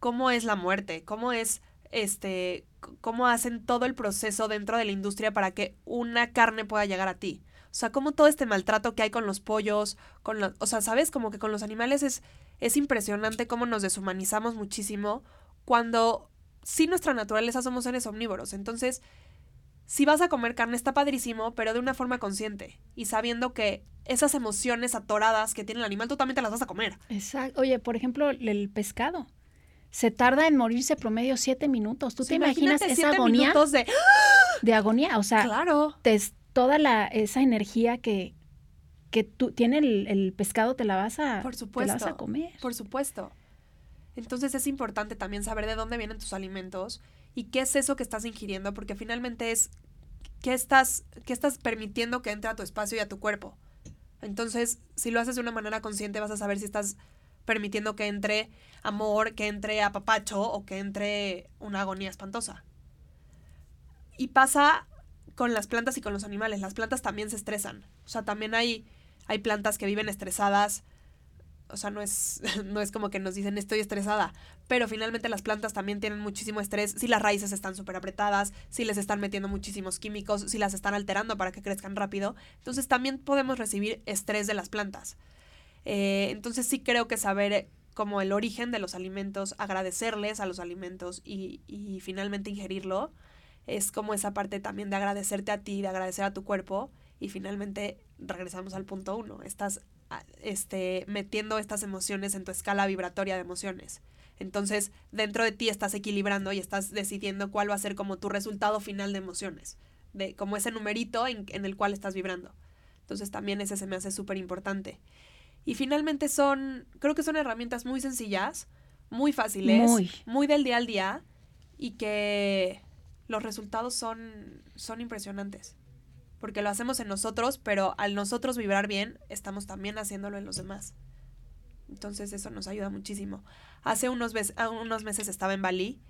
cómo es la muerte, cómo es este cómo hacen todo el proceso dentro de la industria para que una carne pueda llegar a ti. O sea, cómo todo este maltrato que hay con los pollos, con los, o sea, sabes, como que con los animales es es impresionante cómo nos deshumanizamos muchísimo cuando sí nuestra naturaleza somos seres omnívoros. Entonces, si vas a comer carne está padrísimo, pero de una forma consciente y sabiendo que esas emociones atoradas que tiene el animal tú también te las vas a comer. Exacto. Oye, por ejemplo, el pescado. Se tarda en morirse promedio siete minutos. ¿Tú te imaginas esa agonía? de... (gasps) de agonía. O sea, claro. toda la, esa energía que, que tú tiene el, pescado te la vas a, por supuesto, te la vas a comer. Por supuesto. Entonces es importante también saber de dónde vienen tus alimentos y qué es eso que estás ingiriendo, porque finalmente es qué estás, qué estás permitiendo que entre a tu espacio y a tu cuerpo. Entonces, si lo haces de una manera consciente, vas a saber si estás permitiendo que entre amor, que entre apapacho o que entre una agonía espantosa. Y pasa con las plantas y con los animales. Las plantas también se estresan. O sea, también hay, hay plantas que viven estresadas o sea, no es, (laughs) no es como que nos dicen estoy estresada, pero finalmente las plantas también tienen muchísimo estrés si las raíces están súper apretadas, si les están metiendo muchísimos químicos, si las están alterando para que crezcan rápido. Entonces también podemos recibir estrés de las plantas. Eh, entonces sí creo que saber como el origen de los alimentos, agradecerles a los alimentos y, y finalmente ingerirlo, es como esa parte también de agradecerte a ti, de agradecer a tu cuerpo y finalmente regresamos al punto uno, estás este, metiendo estas emociones en tu escala vibratoria de emociones. Entonces, dentro de ti estás equilibrando y estás decidiendo cuál va a ser como tu resultado final de emociones, de como ese numerito en, el cual estás vibrando. Entonces, también ese se me hace súper importante. Y finalmente son, creo que son herramientas muy sencillas, muy fáciles, muy, muy del día al día y que los resultados son, son impresionantes porque lo hacemos en nosotros, pero al nosotros vibrar bien, estamos también haciéndolo en los demás. Entonces eso nos ayuda muchísimo. Hace unos, unos meses estaba en Bali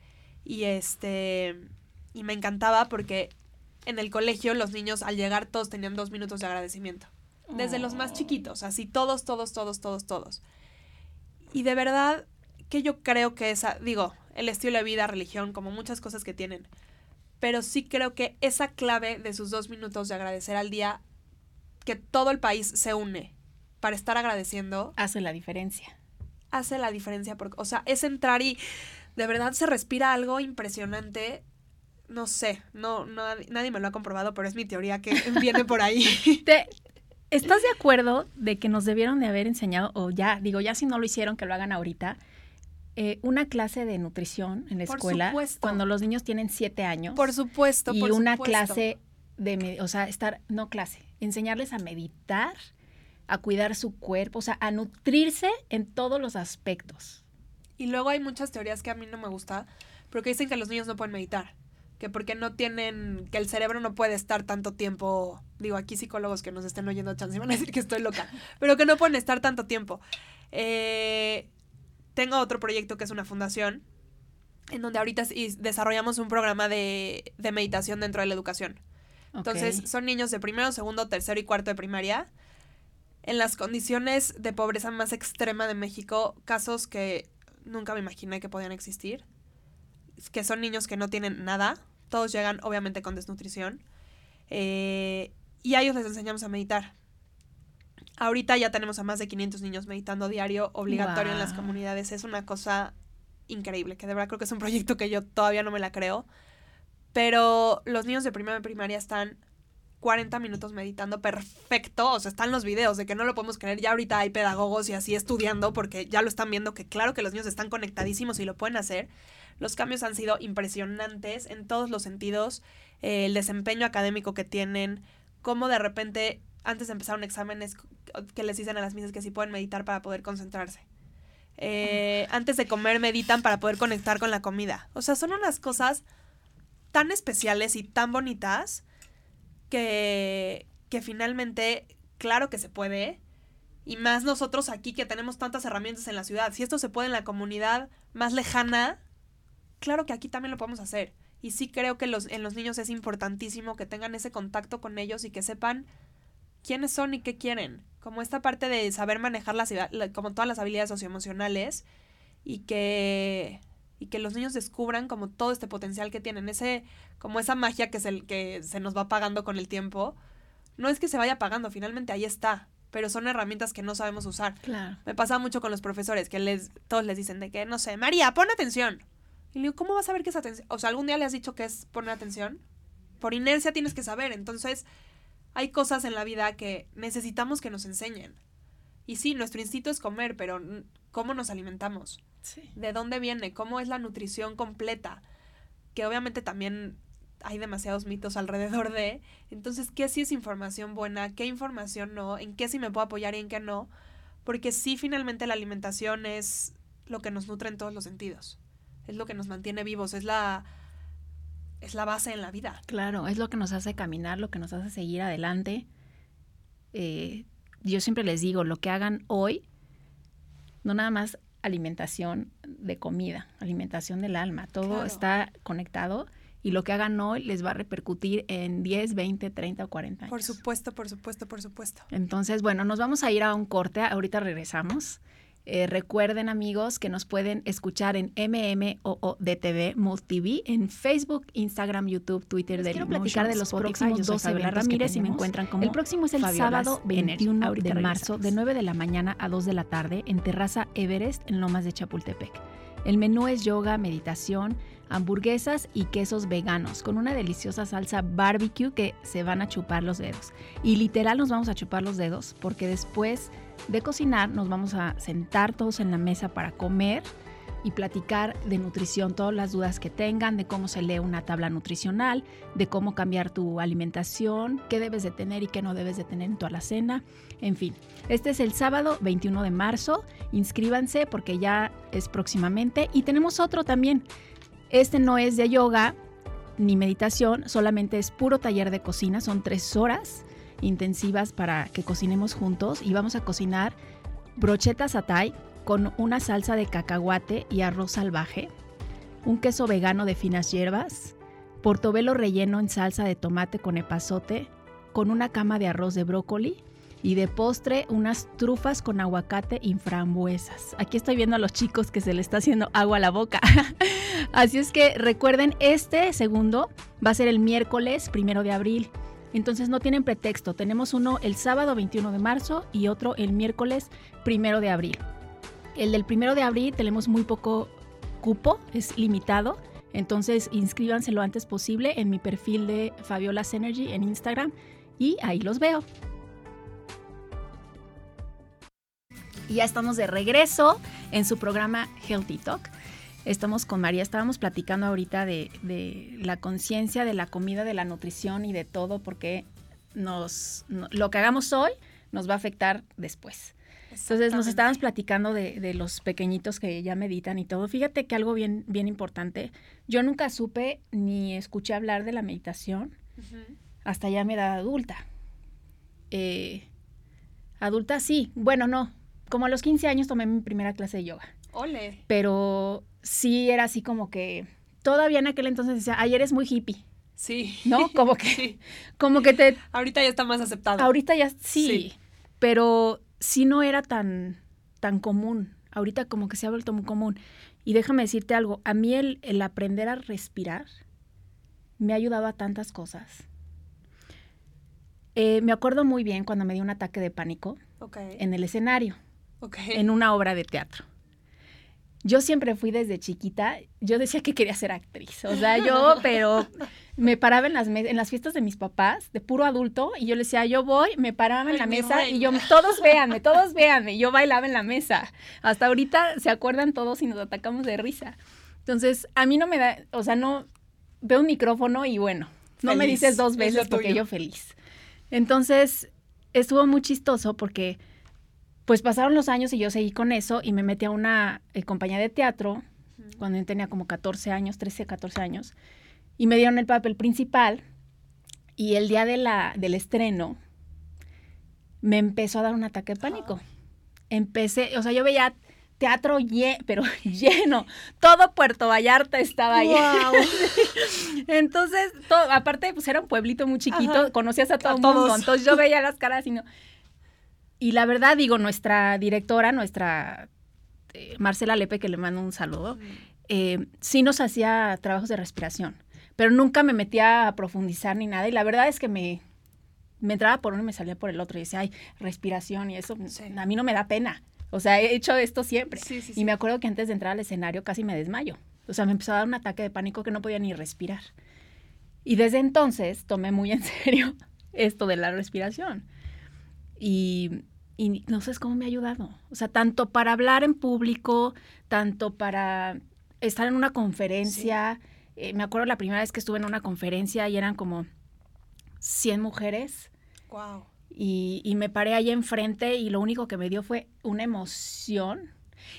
y este y me encantaba porque en el colegio los niños al llegar todos tenían dos minutos de agradecimiento. Desde los más chiquitos, así todos, todos, todos, todos, todos. Y de verdad que yo creo que esa, digo, el estilo de vida, religión, como muchas cosas que tienen, pero sí creo que esa clave de sus dos minutos de agradecer al día, que todo el país se une para estar agradeciendo. Hace la diferencia. Hace la diferencia, porque, o sea, es entrar y de verdad se respira algo impresionante. No sé, no, no nadie me lo ha comprobado, pero es mi teoría que (laughs) viene por ahí. ¿Estás de acuerdo de que nos debieron de haber enseñado, o ya, digo, ya si no lo hicieron, que lo hagan ahorita, eh, una clase de nutrición en la escuela cuando los niños tienen siete años. Por supuesto, y una clase de, o sea, estar, no clase, enseñarles a meditar, a cuidar su cuerpo, o sea, a nutrirse en todos los aspectos. Y luego hay muchas teorías que a mí no me gusta, porque dicen que los niños no pueden meditar, que porque no tienen, que el cerebro no puede estar tanto tiempo, digo, aquí psicólogos que nos estén oyendo chance van a decir que estoy loca, (laughs) pero que no pueden estar tanto tiempo. Eh, tengo otro proyecto que es una fundación, en donde ahorita desarrollamos un programa de, meditación dentro de la educación. Entonces, son niños de primero, segundo, tercero y cuarto de primaria. En las condiciones de pobreza más extrema de México, casos que nunca me imaginé que podían existir. Que son niños que no tienen nada. Todos llegan, obviamente, con desnutrición. Eh, y a ellos les enseñamos a meditar. Ahorita ya tenemos a más de 500 niños meditando diario, obligatorio en las comunidades. Es una cosa increíble, que de verdad creo que es un proyecto que yo todavía no me la creo. Pero los niños de primera primaria están 40 minutos meditando perfecto. O sea, están los videos de que no lo podemos creer. Ya ahorita hay pedagogos y así estudiando porque ya lo están viendo que claro que los niños están conectadísimos y lo pueden hacer. Los cambios han sido impresionantes en todos los sentidos. el desempeño académico que tienen, cómo de repente antes de empezar un examen es que les dicen a las misas que sí pueden meditar para poder concentrarse. Eh, antes de comer meditan para poder conectar con la comida. O sea, son unas cosas tan especiales y tan bonitas que, que finalmente, claro que se puede. Y más nosotros aquí que tenemos tantas herramientas en la ciudad. Si esto se puede en la comunidad más lejana, claro que aquí también lo podemos hacer. Y sí creo que los, en los niños es importantísimo que tengan ese contacto con ellos y que sepan quiénes son y qué quieren. Como esta parte de saber manejar las, como todas las habilidades socioemocionales y que, y que los niños descubran como todo este potencial que tienen. Ese, como esa magia que se, que se nos va apagando con el tiempo. No es que se vaya apagando, finalmente ahí está pero son herramientas que no sabemos usar. Claro. Me pasa mucho con los profesores que les todos les dicen de que no sé, María, pon atención. Y le digo, ¿cómo vas a saber qué es atención? O sea, algún día le has dicho que es poner atención. Por inercia tienes que saber. Entonces, hay cosas en la vida que necesitamos que nos enseñen. Y sí, nuestro instinto es comer, pero ¿cómo nos alimentamos? Sí. ¿De dónde viene? ¿Cómo es la nutrición completa? Que obviamente también hay demasiados mitos alrededor de. Entonces, ¿qué sí es información buena? ¿Qué información no? ¿En qué sí me puedo apoyar y en qué no? Porque sí, finalmente la alimentación es lo que nos nutre en todos los sentidos. Es lo que nos mantiene vivos, es la, es la base en la vida. Claro, es lo que nos hace caminar, lo que nos hace seguir adelante. Eh, yo siempre les digo, lo que hagan hoy, no nada más alimentación de comida, alimentación del alma, todo está conectado y lo que hagan hoy les va a repercutir en 10, 20, 30 o 40 años. Por supuesto, por supuesto, por supuesto. Entonces, bueno, nos vamos a ir a un corte, ahorita regresamos. Eh, recuerden amigos que nos pueden escuchar en MMOODTV TV en Facebook, Instagram, YouTube, Twitter. Les quiero platicar de los próximos dos eventos Ramírez y me encuentran como El próximo es el sábado 21 de marzo de 9 de la mañana a 2 de la tarde en Terraza Everest en Lomas de Chapultepec. El menú es yoga, meditación, hamburguesas y quesos veganos con una deliciosa salsa barbecue que se van a chupar los dedos. Y literal nos vamos a chupar los dedos porque después de cocinar nos vamos a sentar todos en la mesa para comer y platicar de nutrición, todas las dudas que tengan, de cómo se lee una tabla nutricional, de cómo cambiar tu alimentación, qué debes de tener y qué no debes de tener en tu alacena, en fin. Este es el sábado 21 de marzo, inscríbanse porque ya es próximamente y tenemos otro también. Este no es de yoga ni meditación, solamente es puro taller de cocina, son tres horas intensivas para que cocinemos juntos y vamos a cocinar brochetas atay con una salsa de cacahuate y arroz salvaje, un queso vegano de finas hierbas, portobelo relleno en salsa de tomate con epazote, con una cama de arroz de brócoli y de postre unas trufas con aguacate y frambuesas. Aquí estoy viendo a los chicos que se le está haciendo agua a la boca. (laughs) Así es que recuerden, este segundo va a ser el miércoles primero de abril. Entonces no tienen pretexto. Tenemos uno el sábado 21 de marzo y otro el miércoles primero de abril. El del primero de abril tenemos muy poco cupo, es limitado. Entonces inscríbanse lo antes posible en mi perfil de Fabiola Synergy en Instagram y ahí los veo. Y ya estamos de regreso en su programa Healthy Talk. Estamos con María, estábamos platicando ahorita de, de la conciencia de la comida, de la nutrición y de todo, porque nos, no, lo que hagamos hoy nos va a afectar después. Entonces nos estábamos platicando de, de, los pequeñitos que ya meditan y todo. Fíjate que algo bien, bien importante, yo nunca supe ni escuché hablar de la meditación uh -huh. hasta ya mi edad adulta. Eh, adulta sí, bueno, no, como a los 15 años tomé mi primera clase de yoga. Ole. Pero sí era así como que todavía en aquel entonces decía, ayer eres muy hippie. Sí. ¿No? (laughs) Como que, sí. como que te... Ahorita ya está más aceptado. Ahorita ya sí, sí. pero sí no era tan, tan común. Ahorita como que se ha vuelto muy común. Y déjame decirte algo, a mí el, el aprender a respirar me ha ayudado a tantas cosas. Eh, me acuerdo muy bien cuando me dio un ataque de pánico okay. en el escenario, okay. en una obra de teatro. Yo siempre fui desde chiquita, yo decía que quería ser actriz, o sea, yo, (laughs) pero me paraba en las, en las fiestas de mis papás, de puro adulto, y yo le decía, yo voy, me paraba en la Ay, mesa y yo, todos véanme, todos véanme, y yo bailaba en la mesa. Hasta ahorita se acuerdan todos y nos atacamos de risa. Entonces, a mí no me da, o sea, no, veo un micrófono y bueno, no feliz. me dices dos veces porque yo feliz. Entonces, estuvo muy chistoso porque Pues pasaron los años y yo seguí con eso y me metí a una eh, compañía de teatro cuando yo tenía como 14 años, 13, 14 años, y me dieron el papel principal y el día de la, del estreno me empezó a dar un ataque de pánico. Empecé, o sea, yo veía teatro lleno, pero (laughs) lleno. Todo Puerto Vallarta estaba ahí. (laughs) Entonces, todo, aparte, pues era un pueblito muy chiquito, conocías a todo el mundo. Entonces yo veía las caras y no. Y la verdad, digo, nuestra directora, nuestra eh, Marcela Lepe, que le mando un saludo, eh, sí nos hacía trabajos de respiración, pero nunca me metía a profundizar ni nada. Y la verdad es que me, me entraba por uno y me salía por el otro. Y decía, ay, respiración y eso, a mí no me da pena. O sea, he hecho esto siempre. y me acuerdo que antes de entrar al escenario casi me desmayo. O sea, me empezó a dar un ataque de pánico que no podía ni respirar. Y desde entonces tomé muy en (laughs) serio esto de la respiración. Y, no sé cómo me ha ayudado. O sea, tanto para hablar en público, tanto para estar en una conferencia. Eh, me acuerdo la primera vez que estuve en una conferencia y eran como 100 mujeres. Wow. Y, me paré ahí enfrente y lo único que me dio fue una emoción.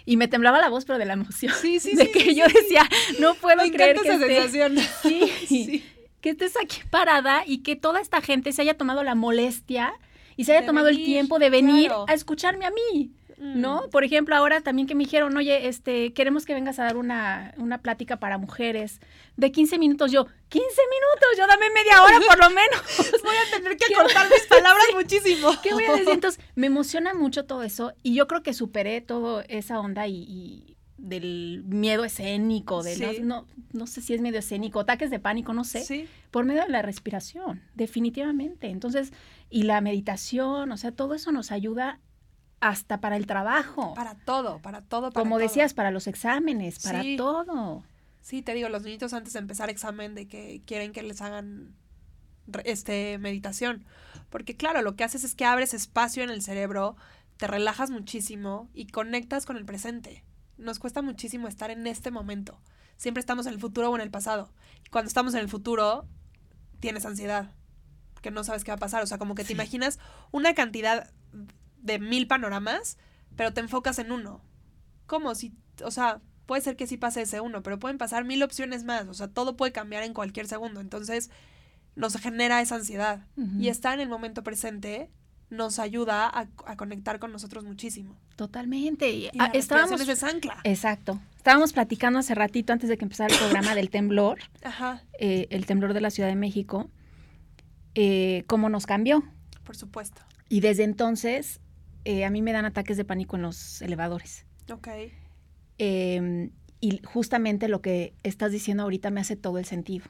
Y me temblaba la voz, pero de la emoción. Sí, sí, (laughs) de que yo decía, no puedo creer que estés, (laughs) (laughs) que estés aquí parada y que toda esta gente se haya tomado la molestia y se haya tomado el tiempo de venir a escucharme a mí. ¿no? Mm. Por ejemplo, ahora también que me dijeron, oye, este, queremos que vengas a dar una, una plática para mujeres de 15 minutos. Yo, 15 minutos, yo dame media hora por lo menos. (laughs) voy a tener que (laughs) cortar mis palabras muchísimo. ¿Qué voy a decir? (laughs) Entonces, me emociona mucho todo eso y yo creo que superé toda esa onda y, del miedo escénico, de no, no, sé si es medio escénico, ataques de pánico, no sé, por medio de la respiración, definitivamente. Entonces, y la meditación, o sea, todo eso nos ayuda hasta para el trabajo. Para todo, para todo. Como decías, para los exámenes, para todo. Sí, te digo, los niñitos antes de empezar examen de que quieren que les hagan este meditación, porque claro, lo que haces es que abres espacio en el cerebro, te relajas muchísimo y conectas con el presente. Nos cuesta muchísimo estar en este momento. Siempre estamos en el futuro o en el pasado. Y cuando estamos en el futuro, tienes ansiedad, que no sabes qué va a pasar. O sea, como que te imaginas una cantidad de mil panoramas, pero te enfocas en uno. ¿Cómo? Si, o sea, puede ser que sí pase ese uno, pero pueden pasar mil opciones más. O sea, todo puede cambiar en cualquier segundo. Entonces, nos genera esa ansiedad. Y estar en el momento presente nos ayuda a, conectar con nosotros muchísimo. Totalmente. Y estábamos es ancla. Exacto. Estábamos platicando hace ratito antes de que empezara el programa del temblor, Ajá. Eh, el temblor de la Ciudad de México, eh, cómo nos cambió. Por supuesto. Y desde entonces eh, a mí me dan ataques de pánico en los elevadores. Ok. Em, y justamente lo que estás diciendo ahorita me hace todo el sentido.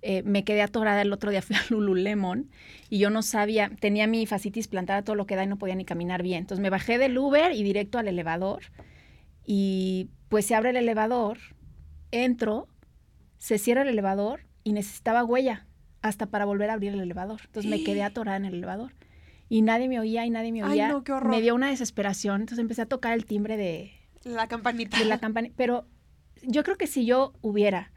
Eh, me quedé atorada el otro día, (laughs) fui a Lululemon y yo no sabía, tenía mi fascitis plantada todo lo que da y no podía ni caminar bien. Entonces me bajé del Uber y directo al elevador y pues se abre el elevador, entro, se cierra el elevador y necesitaba huella hasta para volver a abrir el elevador. Entonces me quedé (gasps) atorada en el elevador y nadie me oía y nadie me oía. Ay, no, qué horror. Me dio una desesperación, entonces empecé a tocar el timbre de la campanita. De la campanita, pero yo creo que si yo hubiera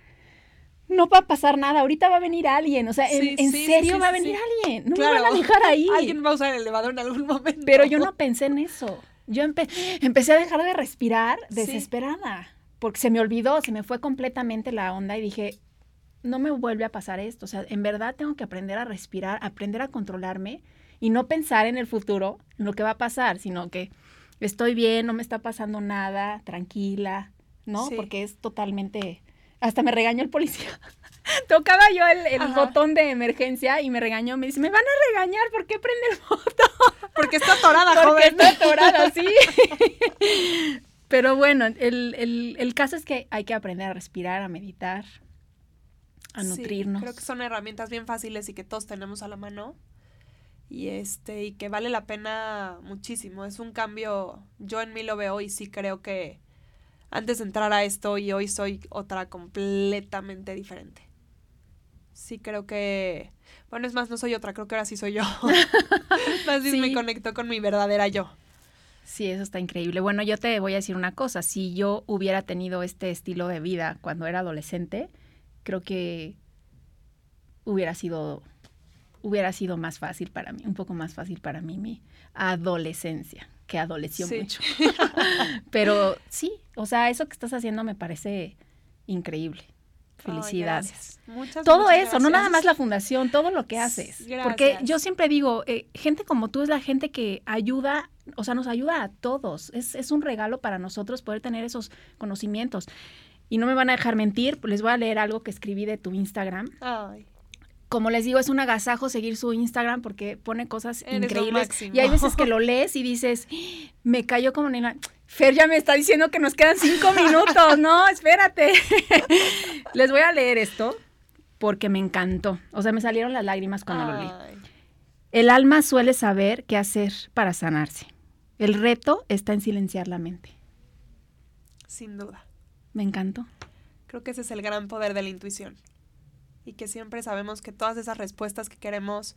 no va a pasar nada, ahorita va a venir alguien, o sea, en, serio va a venir alguien, no me van a dejar ahí. Alguien va a usar el elevador en algún momento. Pero yo no pensé en eso. Yo empecé a dejar de respirar desesperada, porque se me olvidó, se me fue completamente la onda y dije, no me vuelve a pasar esto, o sea, en verdad tengo que aprender a respirar, aprender a controlarme y no pensar en el futuro, en lo que va a pasar, sino que estoy bien, no me está pasando nada, tranquila, ¿no? Porque es totalmente... Hasta me regañó el policía. (laughs) Tocaba yo el, botón de emergencia y me regañó. Me dice, me van a regañar, ¿por qué prende el botón? (laughs) Porque está atorada, Porque está atorada, sí. (laughs) Pero bueno, el, el, caso es que hay que aprender a respirar, a meditar, a nutrirnos. Creo que son herramientas bien fáciles y que todos tenemos a la mano y este y que vale la pena muchísimo. Es un cambio, yo en mí lo veo y sí creo que antes de entrar a esto y hoy soy otra completamente diferente. Sí creo que, bueno, es más, no soy otra, creo que ahora sí soy yo. (laughs) (laughs) más bien me conecto con mi verdadera yo. Sí, eso está increíble. Bueno, yo te voy a decir una cosa, si yo hubiera tenido este estilo de vida cuando era adolescente, creo que hubiera sido hubiera sido más fácil para mí, un poco más fácil para mí mi adolescencia que adoleció mucho. (laughs) Pero sí, o sea, eso que estás haciendo me parece increíble. Felicidades. muchas, todo eso, no nada más la fundación, todo lo que haces. Porque yo siempre digo, eh, gente como tú es la gente que ayuda, o sea, nos ayuda a todos. Es, es un regalo para nosotros poder tener esos conocimientos. Y no me van a dejar mentir, les voy a leer algo que escribí de tu Instagram. Ay como les digo, es un agasajo seguir su Instagram porque pone cosas increíbles. Y hay veces que lo (laughs) lees y dices, me cayó como nena. Fer ya me está diciendo que nos quedan cinco minutos. No, espérate. (laughs) les voy a leer esto porque me encantó. O sea, me salieron las lágrimas cuando lo leí. El alma suele saber qué hacer para sanarse. El reto está en silenciar la mente. Sin duda. Me encantó. Creo que ese es el gran poder de la intuición y que siempre sabemos que todas esas respuestas que queremos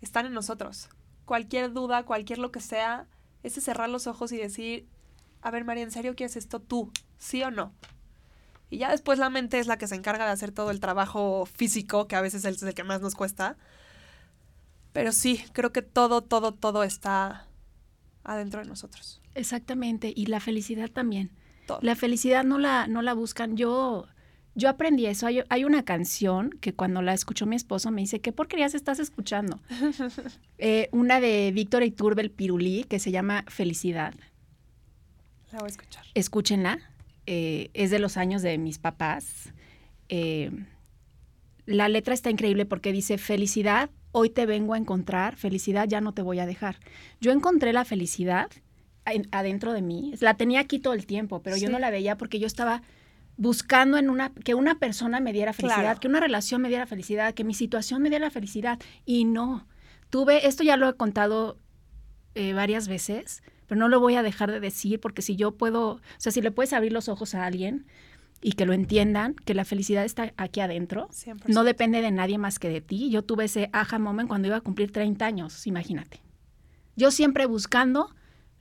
están en nosotros. Cualquier duda, cualquier lo que sea, es cerrar los ojos y decir, a ver María, ¿en serio quieres esto tú? ¿Sí o no? Y ya después la mente es la que se encarga de hacer todo el trabajo físico, que a veces es el que más nos cuesta. Pero sí, creo que todo, todo, todo está adentro de nosotros. Exactamente, y la felicidad también. La felicidad no la, no la buscan. Yo yo aprendí eso. Hay, una canción que cuando la escuchó mi esposo me dice, ¿qué porquerías estás escuchando? (laughs) Eh, una de Víctor Iturbel Pirulí que se llama Felicidad. La voy a escuchar. Escúchenla. Eh, es de los años de mis papás. Eh, la letra está increíble porque dice, felicidad, hoy te vengo a encontrar, felicidad, ya no te voy a dejar. Yo encontré la felicidad adentro de mí. La tenía aquí todo el tiempo, pero yo no la veía porque yo estaba buscando en una que una persona me diera felicidad, que una relación me diera felicidad, que mi situación me diera felicidad y no. Tuve esto ya lo he contado eh, varias veces, pero no lo voy a dejar de decir porque si yo puedo, o sea, si le puedes abrir los ojos a alguien y que lo entiendan, que la felicidad está aquí adentro, no depende de nadie más que de ti. Yo tuve ese aha moment cuando iba a cumplir 30 años, imagínate. Yo siempre buscando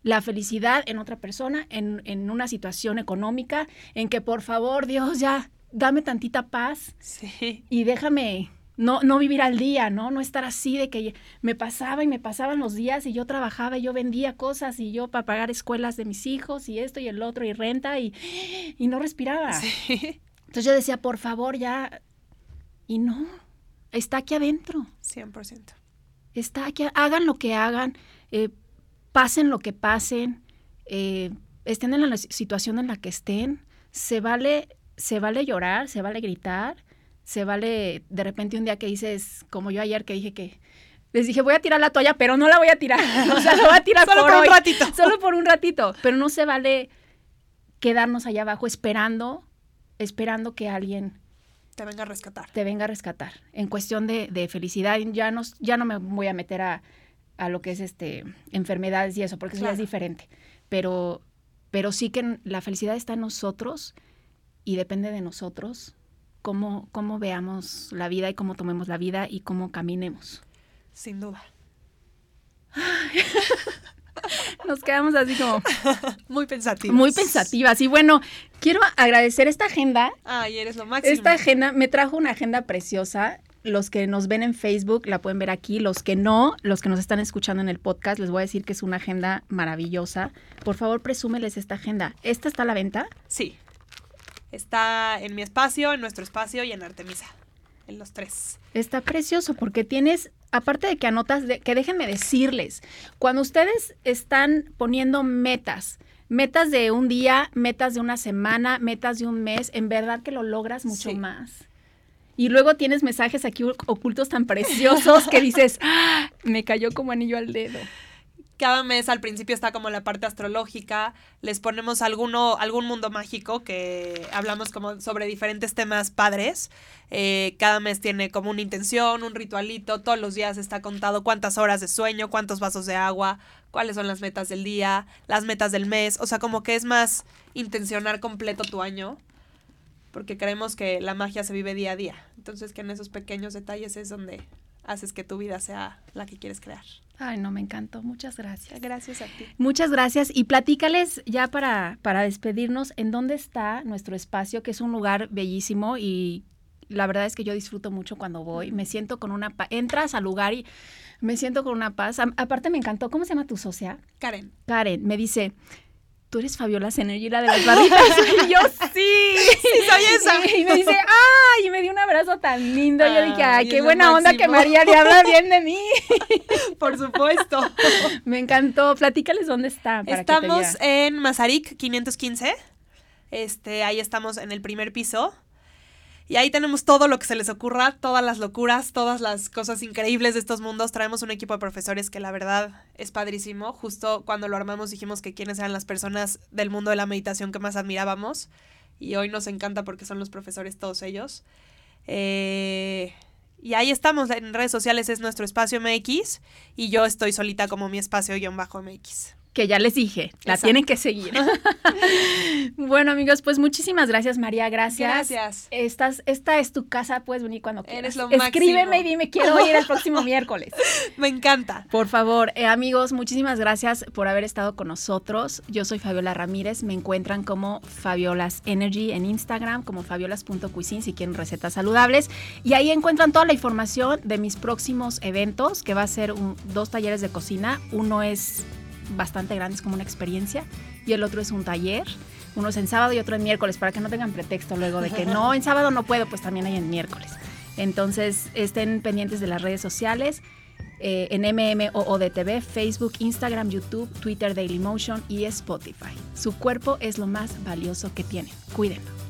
la felicidad en otra persona, en, en, una situación económica, en que por favor, Dios, ya dame tantita paz sí. y déjame no, no vivir al día, ¿no? No estar así de que me pasaba y me pasaban los días y yo trabajaba y yo vendía cosas y yo para pagar escuelas de mis hijos y esto y el otro y renta y, y no respiraba. Sí. Entonces yo decía, por favor, ya. Y no, está aquí adentro. 100%. Está aquí, hagan lo que hagan. Eh, pasen lo que pasen, eh, estén en la situación en la que estén, se vale, se vale llorar, se vale gritar, se vale de repente un día que dices, como yo ayer que dije que les dije, voy a tirar la toalla, pero no la voy a tirar. (laughs) O sea, la voy a tirar (laughs) solo por, un ratito. (laughs) Solo por un ratito. Pero no se vale quedarnos allá abajo esperando, esperando que alguien te venga a rescatar. Te venga a rescatar. En cuestión de, de felicidad, ya no, ya no me voy a meter a, a lo que es este enfermedades y eso, porque eso ya es diferente. Pero, pero sí que la felicidad está en nosotros y depende de nosotros cómo, cómo veamos la vida y cómo tomemos la vida y cómo caminemos. Sin duda. (laughs) Nos quedamos así como (laughs) muy pensativas. Muy pensativas. Y bueno, quiero agradecer esta agenda. Ay, eres lo máximo. Esta agenda me trajo una agenda preciosa los que nos ven en Facebook la pueden ver aquí, los que no, los que nos están escuchando en el podcast, les voy a decir que es una agenda maravillosa. Por favor, presúmeles esta agenda. ¿Esta está a la venta? Sí. Está en mi espacio, en nuestro espacio y en Artemisa. En los tres. Está precioso porque tienes, aparte de que anotas, de, que déjenme decirles, cuando ustedes están poniendo metas, metas de un día, metas de una semana, metas de un mes, en verdad que lo logras mucho más y luego tienes mensajes aquí ocultos tan preciosos que dices, (laughs) ¡Ah! me cayó como anillo al dedo. Cada mes al principio está como la parte astrológica, les ponemos alguno, algún mundo mágico que hablamos como sobre diferentes temas padres. Eh, cada mes tiene como una intención, un ritualito, todos los días está contado cuántas horas de sueño, cuántos vasos de agua, cuáles son las metas del día, las metas del mes, o sea, como que es más intencionar completo tu año porque creemos que la magia se vive día a día. Entonces que en esos pequeños detalles es donde haces que tu vida sea la que quieres crear. Ay, no, me encantó. Muchas gracias. Gracias a ti. Muchas gracias. Y platícales ya para, para despedirnos en dónde está nuestro espacio, que es un lugar bellísimo y la verdad es que yo disfruto mucho cuando voy. Me siento con una paz. Entras al lugar y me siento con una paz. aparte me encantó. ¿Cómo se llama tu socia? Karen. Karen. Me dice, tú eres Fabiola Energy, la de las barritas. (laughs) y yo, sí. Sí, soy esa. Y, me dice, ay, y me dio un abrazo tan lindo. yo dije, ay, qué buena onda que María le habla bien de mí. (laughs) Por supuesto. (laughs) me encantó. Platícales dónde está. estamos en Mazarik 515. Este, ahí estamos en el primer piso. Y ahí tenemos todo lo que se les ocurra, todas las locuras, todas las cosas increíbles de estos mundos. Traemos un equipo de profesores que la verdad es padrísimo. Justo cuando lo armamos dijimos que quiénes eran las personas del mundo de la meditación que más admirábamos. Y hoy nos encanta porque son los profesores todos ellos. Eh, y ahí estamos, en redes sociales es nuestro espacio MX y yo estoy solita como mi espacio-MX que ya les dije, la tienen que seguir. (laughs) bueno, amigos, pues muchísimas gracias, María, gracias. Gracias. Estás, esta es tu casa, puedes venir cuando quieras. Eres lo Escríbeme y dime, quiero ir el próximo (laughs) miércoles. Me encanta. Por favor, eh, amigos, muchísimas gracias por haber estado con nosotros. Yo soy Fabiola Ramírez, me encuentran como Fabiolas Energy en Instagram, como fabiolas.cuisine si quieren recetas saludables. Y ahí encuentran toda la información de mis próximos eventos, que va a ser dos talleres de cocina. Uno es bastante grandes como una experiencia y el otro es un taller. Uno es en sábado y otro en miércoles, para que no tengan pretexto luego de que (laughs) no, en sábado no puedo, pues también hay en miércoles. Entonces estén pendientes de las redes sociales, eh, en MMOODTV, Facebook, Instagram, YouTube, Twitter, Dailymotion y Spotify. Su cuerpo es lo más valioso que tienen. Cuídenlo.